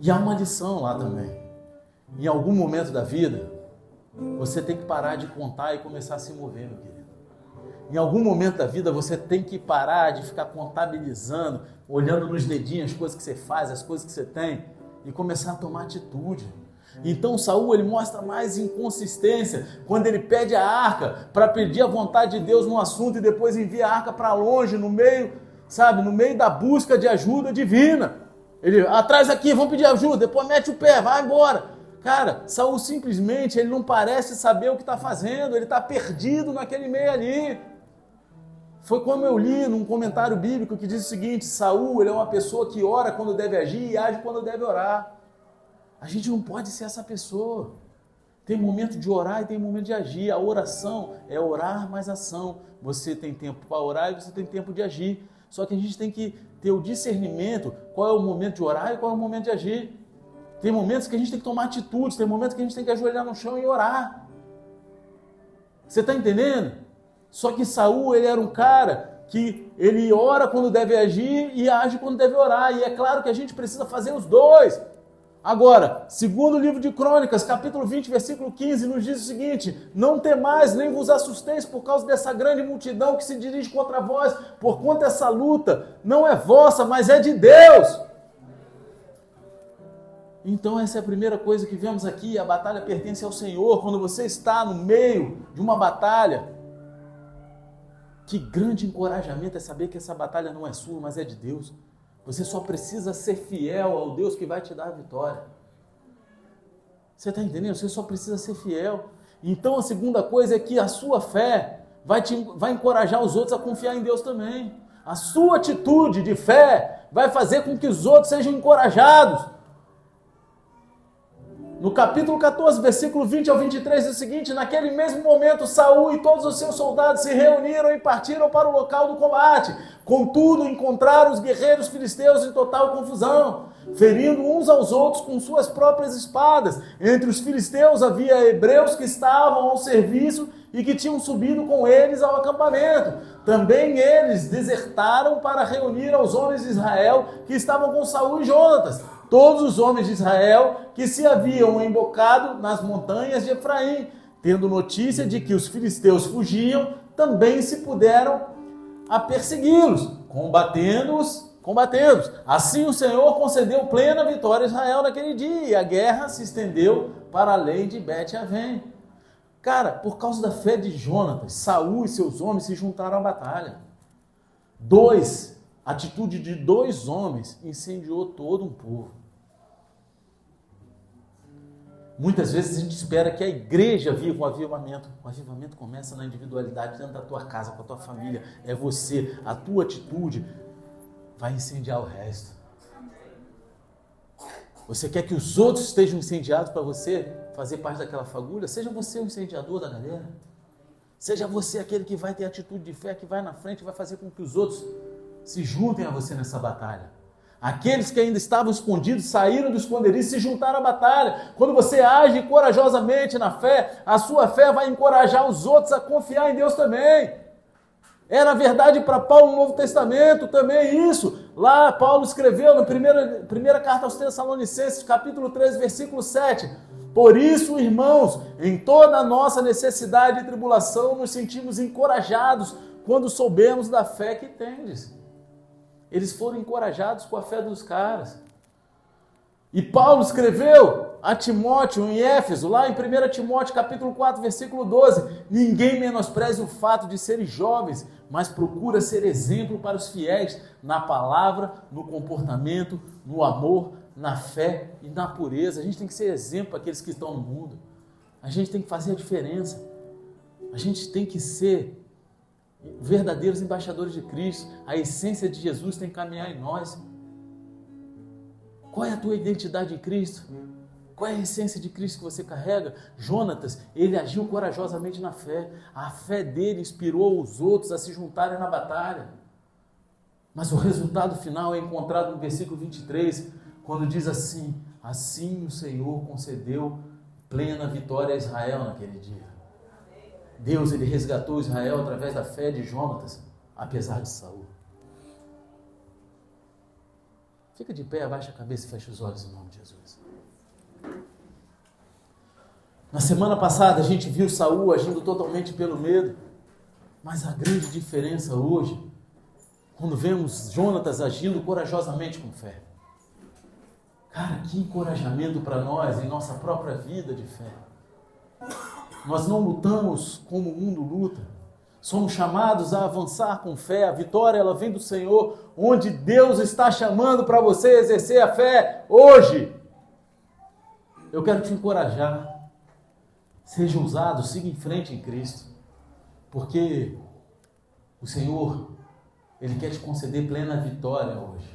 E há uma lição lá também. Em algum momento da vida, você tem que parar de contar e começar a se mover, meu querido. Em algum momento da vida, você tem que parar de ficar contabilizando, olhando nos dedinhos as coisas que você faz, as coisas que você tem, e começar a tomar atitude. Então Saul ele mostra mais inconsistência quando ele pede a arca para pedir a vontade de Deus no assunto e depois envia a arca para longe, no meio, sabe, no meio da busca de ajuda divina. Ele, atrás aqui, vamos pedir ajuda, depois mete o pé, vai embora. Cara, Saul simplesmente ele não parece saber o que está fazendo, ele está perdido naquele meio ali. Foi como eu li num comentário bíblico que diz o seguinte: Saul ele é uma pessoa que ora quando deve agir e age quando deve orar. A gente não pode ser essa pessoa. Tem momento de orar e tem momento de agir. A oração é orar mais ação. Você tem tempo para orar e você tem tempo de agir. Só que a gente tem que ter o discernimento qual é o momento de orar e qual é o momento de agir. Tem momentos que a gente tem que tomar atitudes, tem momentos que a gente tem que ajoelhar no chão e orar. Você está entendendo? Só que Saul ele era um cara que ele ora quando deve agir e age quando deve orar. E é claro que a gente precisa fazer os dois. Agora, segundo o livro de Crônicas, capítulo 20, versículo 15, nos diz o seguinte: Não temais, nem vos assusteis por causa dessa grande multidão que se dirige contra vós, porquanto essa luta não é vossa, mas é de Deus. Então, essa é a primeira coisa que vemos aqui: a batalha pertence ao Senhor. Quando você está no meio de uma batalha, que grande encorajamento é saber que essa batalha não é sua, mas é de Deus. Você só precisa ser fiel ao Deus que vai te dar a vitória. Você está entendendo? Você só precisa ser fiel. Então a segunda coisa é que a sua fé vai, te, vai encorajar os outros a confiar em Deus também. A sua atitude de fé vai fazer com que os outros sejam encorajados. No capítulo 14, versículo 20 ao 23, é o seguinte: Naquele mesmo momento, Saul e todos os seus soldados se reuniram e partiram para o local do combate. Contudo, encontraram os guerreiros filisteus em total confusão, ferindo uns aos outros com suas próprias espadas. Entre os filisteus havia hebreus que estavam ao serviço e que tinham subido com eles ao acampamento. Também eles desertaram para reunir aos homens de Israel que estavam com Saul e Jonatas todos os homens de Israel que se haviam embocado nas montanhas de Efraim, tendo notícia de que os filisteus fugiam, também se puderam a persegui-los, combatendo-os, combatendo-os. Assim o Senhor concedeu plena vitória a Israel naquele dia, e a guerra se estendeu para além de Bet-Avém. Cara, por causa da fé de Jonatas, Saul e seus homens se juntaram à batalha. Dois, a atitude de dois homens incendiou todo um povo. Muitas vezes a gente espera que a igreja viva um avivamento. O avivamento começa na individualidade, dentro da tua casa, com a tua família. É você, a tua atitude vai incendiar o resto. Você quer que os outros estejam incendiados para você fazer parte daquela fagulha? Seja você o incendiador da galera. Seja você aquele que vai ter atitude de fé, que vai na frente, vai fazer com que os outros se juntem a você nessa batalha. Aqueles que ainda estavam escondidos saíram do esconderijo e se juntaram à batalha. Quando você age corajosamente na fé, a sua fé vai encorajar os outros a confiar em Deus também. Era verdade para Paulo no Novo Testamento também isso. Lá Paulo escreveu na primeira, primeira carta aos Tessalonicenses, capítulo 3, versículo 7. Por isso, irmãos, em toda a nossa necessidade e tribulação, nos sentimos encorajados quando soubemos da fé que tendes. Eles foram encorajados com a fé dos caras. E Paulo escreveu a Timóteo em Éfeso, lá em 1 Timóteo capítulo 4, versículo 12: Ninguém menospreze o fato de serem jovens, mas procura ser exemplo para os fiéis na palavra, no comportamento, no amor, na fé e na pureza. A gente tem que ser exemplo para aqueles que estão no mundo. A gente tem que fazer a diferença. A gente tem que ser verdadeiros embaixadores de Cristo. A essência de Jesus tem que caminhar em nós. Qual é a tua identidade em Cristo? Qual é a essência de Cristo que você carrega? Jonatas, ele agiu corajosamente na fé. A fé dele inspirou os outros a se juntarem na batalha. Mas o resultado final é encontrado no versículo 23, quando diz assim: Assim o Senhor concedeu plena vitória a Israel naquele dia. Deus ele resgatou Israel através da fé de Jonatas, apesar de Saul. Fica de pé, abaixa a cabeça e fecha os olhos em nome de Jesus. Na semana passada a gente viu Saul agindo totalmente pelo medo, mas a grande diferença hoje, quando vemos Jonatas agindo corajosamente com fé. Cara, que encorajamento para nós em nossa própria vida de fé. Nós não lutamos como o mundo luta. Somos chamados a avançar com fé. A vitória ela vem do Senhor, onde Deus está chamando para você exercer a fé hoje. Eu quero te encorajar. Seja ousado, siga em frente em Cristo. Porque o Senhor, Ele quer te conceder plena vitória hoje.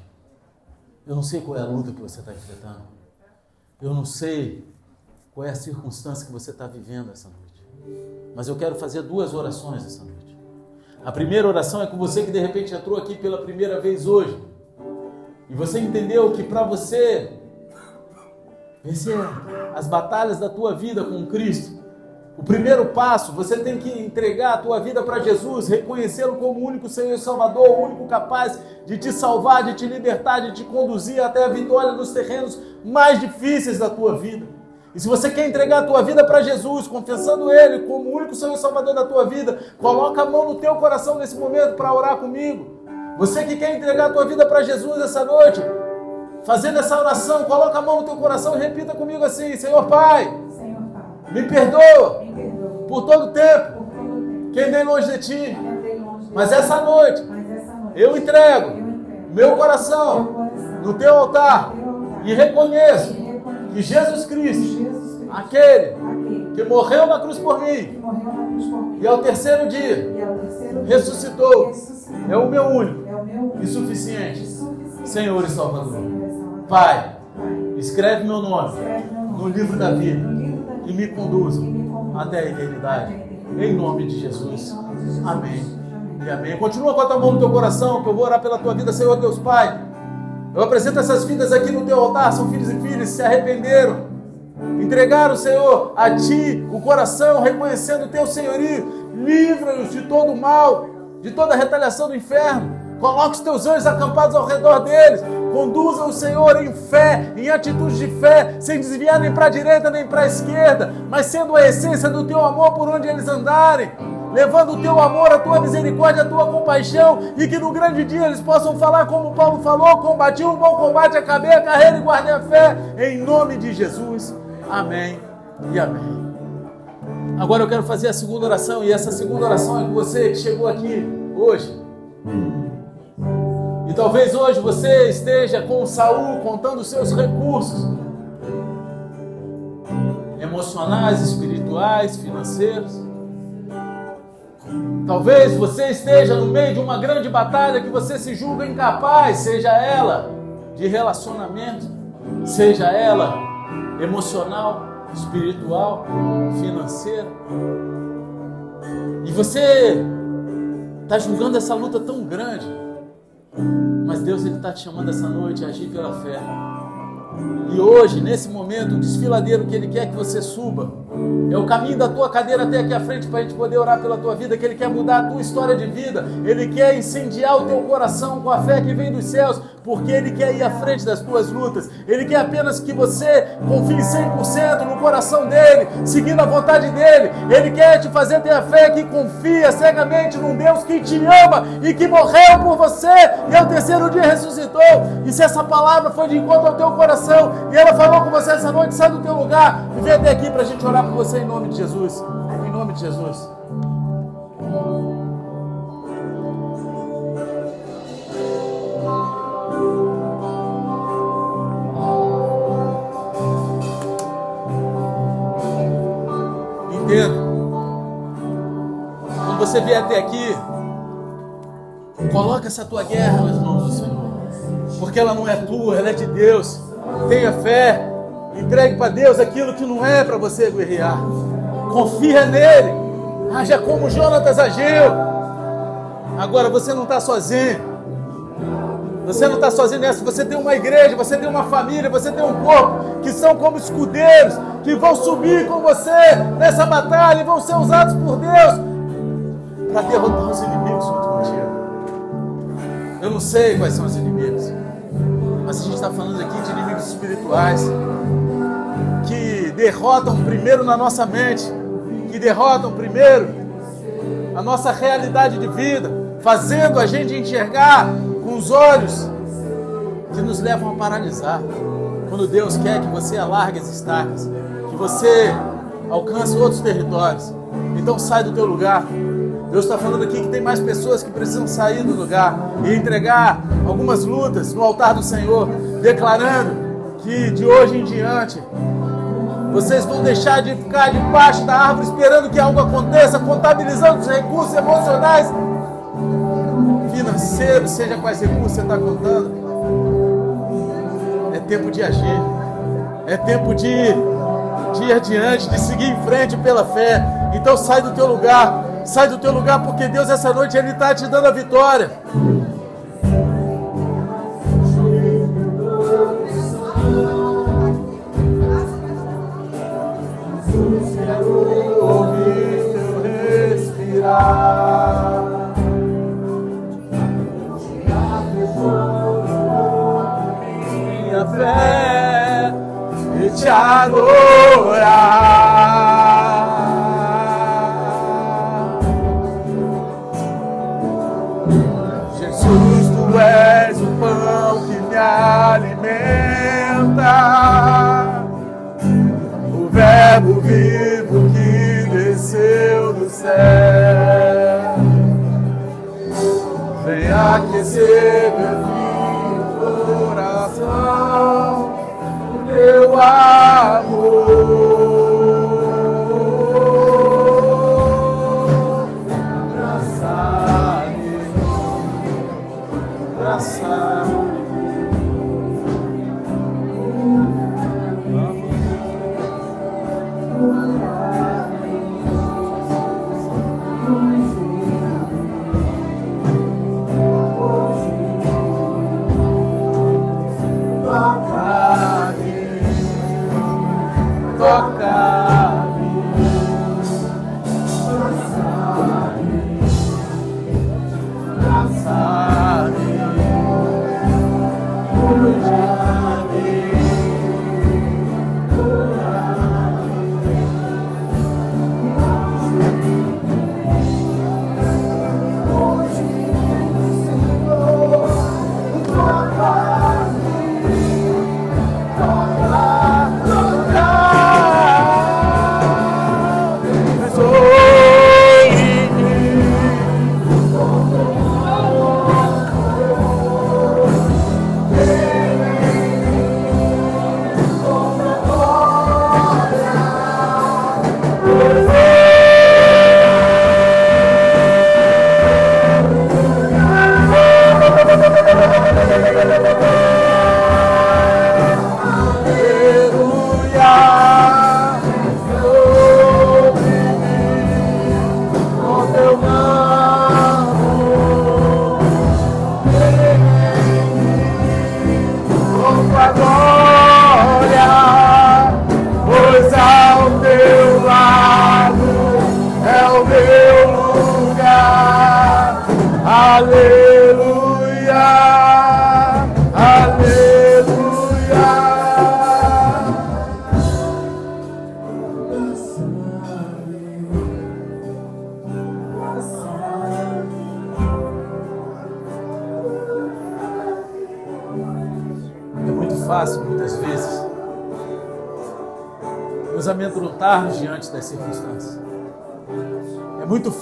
Eu não sei qual é a luta que você está enfrentando. Eu não sei qual é a circunstância que você está vivendo essa noite. Mas eu quero fazer duas orações essa noite. A primeira oração é com você que de repente entrou aqui pela primeira vez hoje. E você entendeu que para você vencer as batalhas da tua vida com Cristo, o primeiro passo, você tem que entregar a tua vida para Jesus, reconhecê-lo como o único Senhor e Salvador, o único capaz de te salvar, de te libertar, de te conduzir até a vitória nos terrenos mais difíceis da tua vida. E se você quer entregar a tua vida para Jesus, confessando Ele como o único Senhor e Salvador da tua vida, coloca a mão no teu coração nesse momento para orar comigo. Você que quer entregar a tua vida para Jesus essa noite, fazendo essa oração, coloca a mão no teu coração e repita comigo assim: Senhor Pai, Senhor Pai me, perdoa me perdoa por todo o tempo, por todo tempo que andei longe de Ti. Mas essa noite, Mas essa noite eu, entrego eu entrego meu coração, meu coração no Teu altar, no teu altar e reconheço que Jesus Cristo, aquele que morreu na cruz por mim, e ao terceiro dia ressuscitou, é o meu único e suficiente Senhor e Salvador. Pai, escreve meu nome no livro da vida e me conduza até a eternidade. Em nome de Jesus. Amém. E amém. Continua com a tua mão no teu coração, que eu vou orar pela tua vida, Senhor Deus Pai. Eu apresento essas vidas aqui no teu altar, são filhos e filhas, se arrependeram, entregaram, Senhor, a ti o coração, reconhecendo o teu senhorio, livra-nos de todo o mal, de toda a retaliação do inferno. Coloque os teus anjos acampados ao redor deles. Conduza o Senhor em fé, em atitude de fé, sem desviar nem para a direita nem para a esquerda, mas sendo a essência do teu amor por onde eles andarem levando o teu amor, a tua misericórdia, a tua compaixão, e que no grande dia eles possam falar como Paulo falou: combati um bom combate, acabei a carreira e guardei a fé, em nome de Jesus. Amém e amém. Agora eu quero fazer a segunda oração, e essa segunda oração é com você que chegou aqui hoje. E talvez hoje você esteja com Saul contando os seus recursos emocionais, espirituais, financeiros. Talvez você esteja no meio de uma grande batalha que você se julga incapaz, seja ela de relacionamento, seja ela emocional, espiritual, financeira. E você está julgando essa luta tão grande, mas Deus está te chamando essa noite a agir pela fé. E hoje, nesse momento, o desfiladeiro que Ele quer que você suba É o caminho da tua cadeira até aqui à frente para a gente poder orar pela tua vida, que Ele quer mudar a tua história de vida, Ele quer incendiar o teu coração com a fé que vem dos céus, porque Ele quer ir à frente das tuas lutas. Ele quer apenas que você confie 100% no coração dEle, seguindo a vontade dEle. Ele quer te fazer ter a fé que confia cegamente num Deus que te ama e que morreu por você e ao terceiro dia ressuscitou. E se essa palavra foi de encontro ao teu coração e ela falou com você essa noite, sai do teu lugar e vem até aqui para a gente orar por você em nome de Jesus. Em nome de Jesus. Entenda. Quando você vier até aqui, coloca essa tua guerra nas mãos do Senhor. Porque ela não é tua, ela é de Deus. Tenha fé. Entregue para Deus aquilo que não é para você guerrear. Confia nele. Haja como Jonatas agiu. Agora você não está sozinho. Você não está sozinho nessa. Você tem uma igreja, você tem uma família, você tem um corpo que são como escudeiros que vão subir com você nessa batalha e vão ser usados por Deus para derrotar os inimigos junto contigo. Eu não sei quais são os inimigos, mas a gente está falando aqui de inimigos espirituais derrotam primeiro na nossa mente, que derrotam primeiro a nossa realidade de vida, fazendo a gente enxergar com os olhos que nos levam a paralisar. Quando Deus quer que você alargue as estacas, que você alcance outros territórios, então sai do teu lugar. Deus está falando aqui que tem mais pessoas que precisam sair do lugar e entregar algumas lutas no altar do Senhor, declarando que de hoje em diante vocês vão deixar de ficar debaixo da árvore esperando que algo aconteça, contabilizando os recursos emocionais, financeiros, seja quais recursos você está contando. É tempo de agir, é tempo de, de ir adiante, de seguir em frente pela fé. Então sai do teu lugar, sai do teu lugar, porque Deus essa noite Ele está te dando a vitória. Te adorar. Aquecer meu coração teu amor.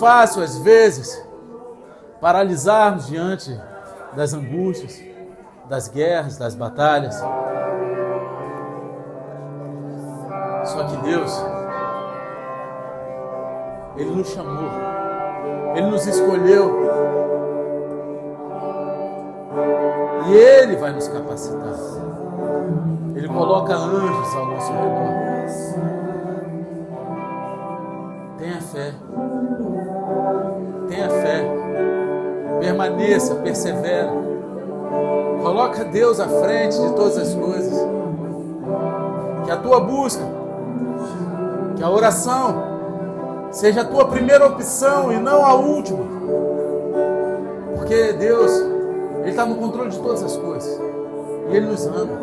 Fácil, às vezes, paralisarmos diante das angústias, das guerras, das batalhas. Só que Deus, Ele nos chamou, Ele nos escolheu. E Ele vai nos capacitar. Ele coloca anjos ao nosso redor. Permaneça, persevera. Coloca Deus à frente de todas as coisas. Que a tua busca, que a oração seja a tua primeira opção e não a última. Porque Deus, Ele está no controle de todas as coisas. E Ele nos ama.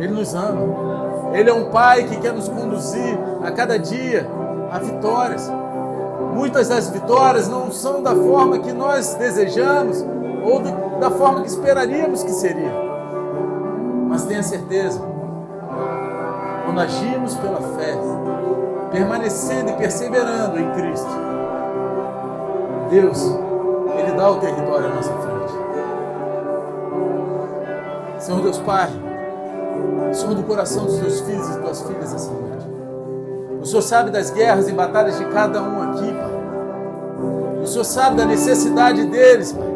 Ele nos ama. Ele é um Pai que quer nos conduzir a cada dia a vitórias. Muitas das vitórias não são da forma que nós desejamos ou da forma que esperaríamos que seria. Mas tenha certeza, quando agimos pela fé, permanecendo e perseverando em Cristo, Deus, Ele dá o território à nossa frente. Senhor Deus Pai, Senhor do coração dos teus filhos e tuas filhas essa noite. O Senhor sabe das guerras e batalhas de cada um aqui, Pai. O Senhor sabe da necessidade deles, Pai.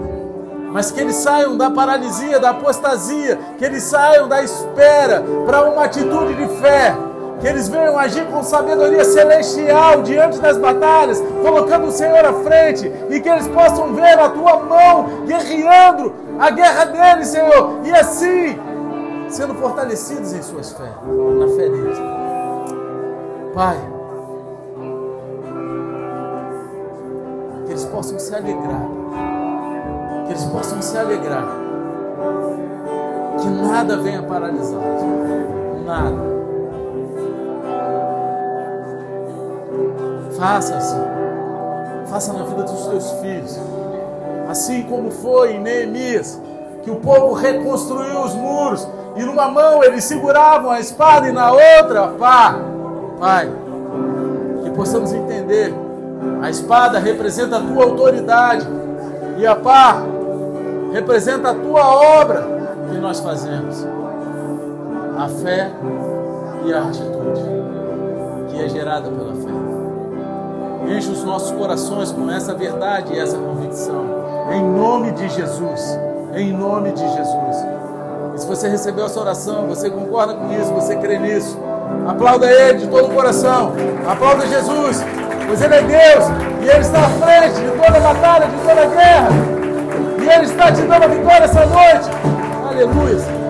Mas que eles saiam da paralisia, da apostasia, que eles saiam da espera para uma atitude de fé, que eles venham agir com sabedoria celestial diante das batalhas, colocando o Senhor à frente, e que eles possam ver a tua mão guerreando a guerra deles, Senhor, e assim sendo fortalecidos em suas fé, na fé deles. Pai, que eles possam se alegrar, que eles possam se alegrar, que nada venha paralisar, nada. Faça assim, faça na vida dos teus filhos, assim como foi em Neemias, que o povo reconstruiu os muros e numa mão eles seguravam a espada e na outra a pá Pai, que possamos entender, a espada representa a tua autoridade e a pá representa a tua obra que nós fazemos. A fé e a atitude que é gerada pela fé. Enche os nossos corações com essa verdade e essa convicção. Em nome de Jesus. Em nome de Jesus. E se você recebeu essa oração, você concorda com isso, você crê nisso, Aplauda Ele de todo o coração. Aplauda Jesus, pois Ele é Deus e Ele está à frente de toda batalha, de toda guerra. E Ele está te dando a vitória essa noite. Aleluia.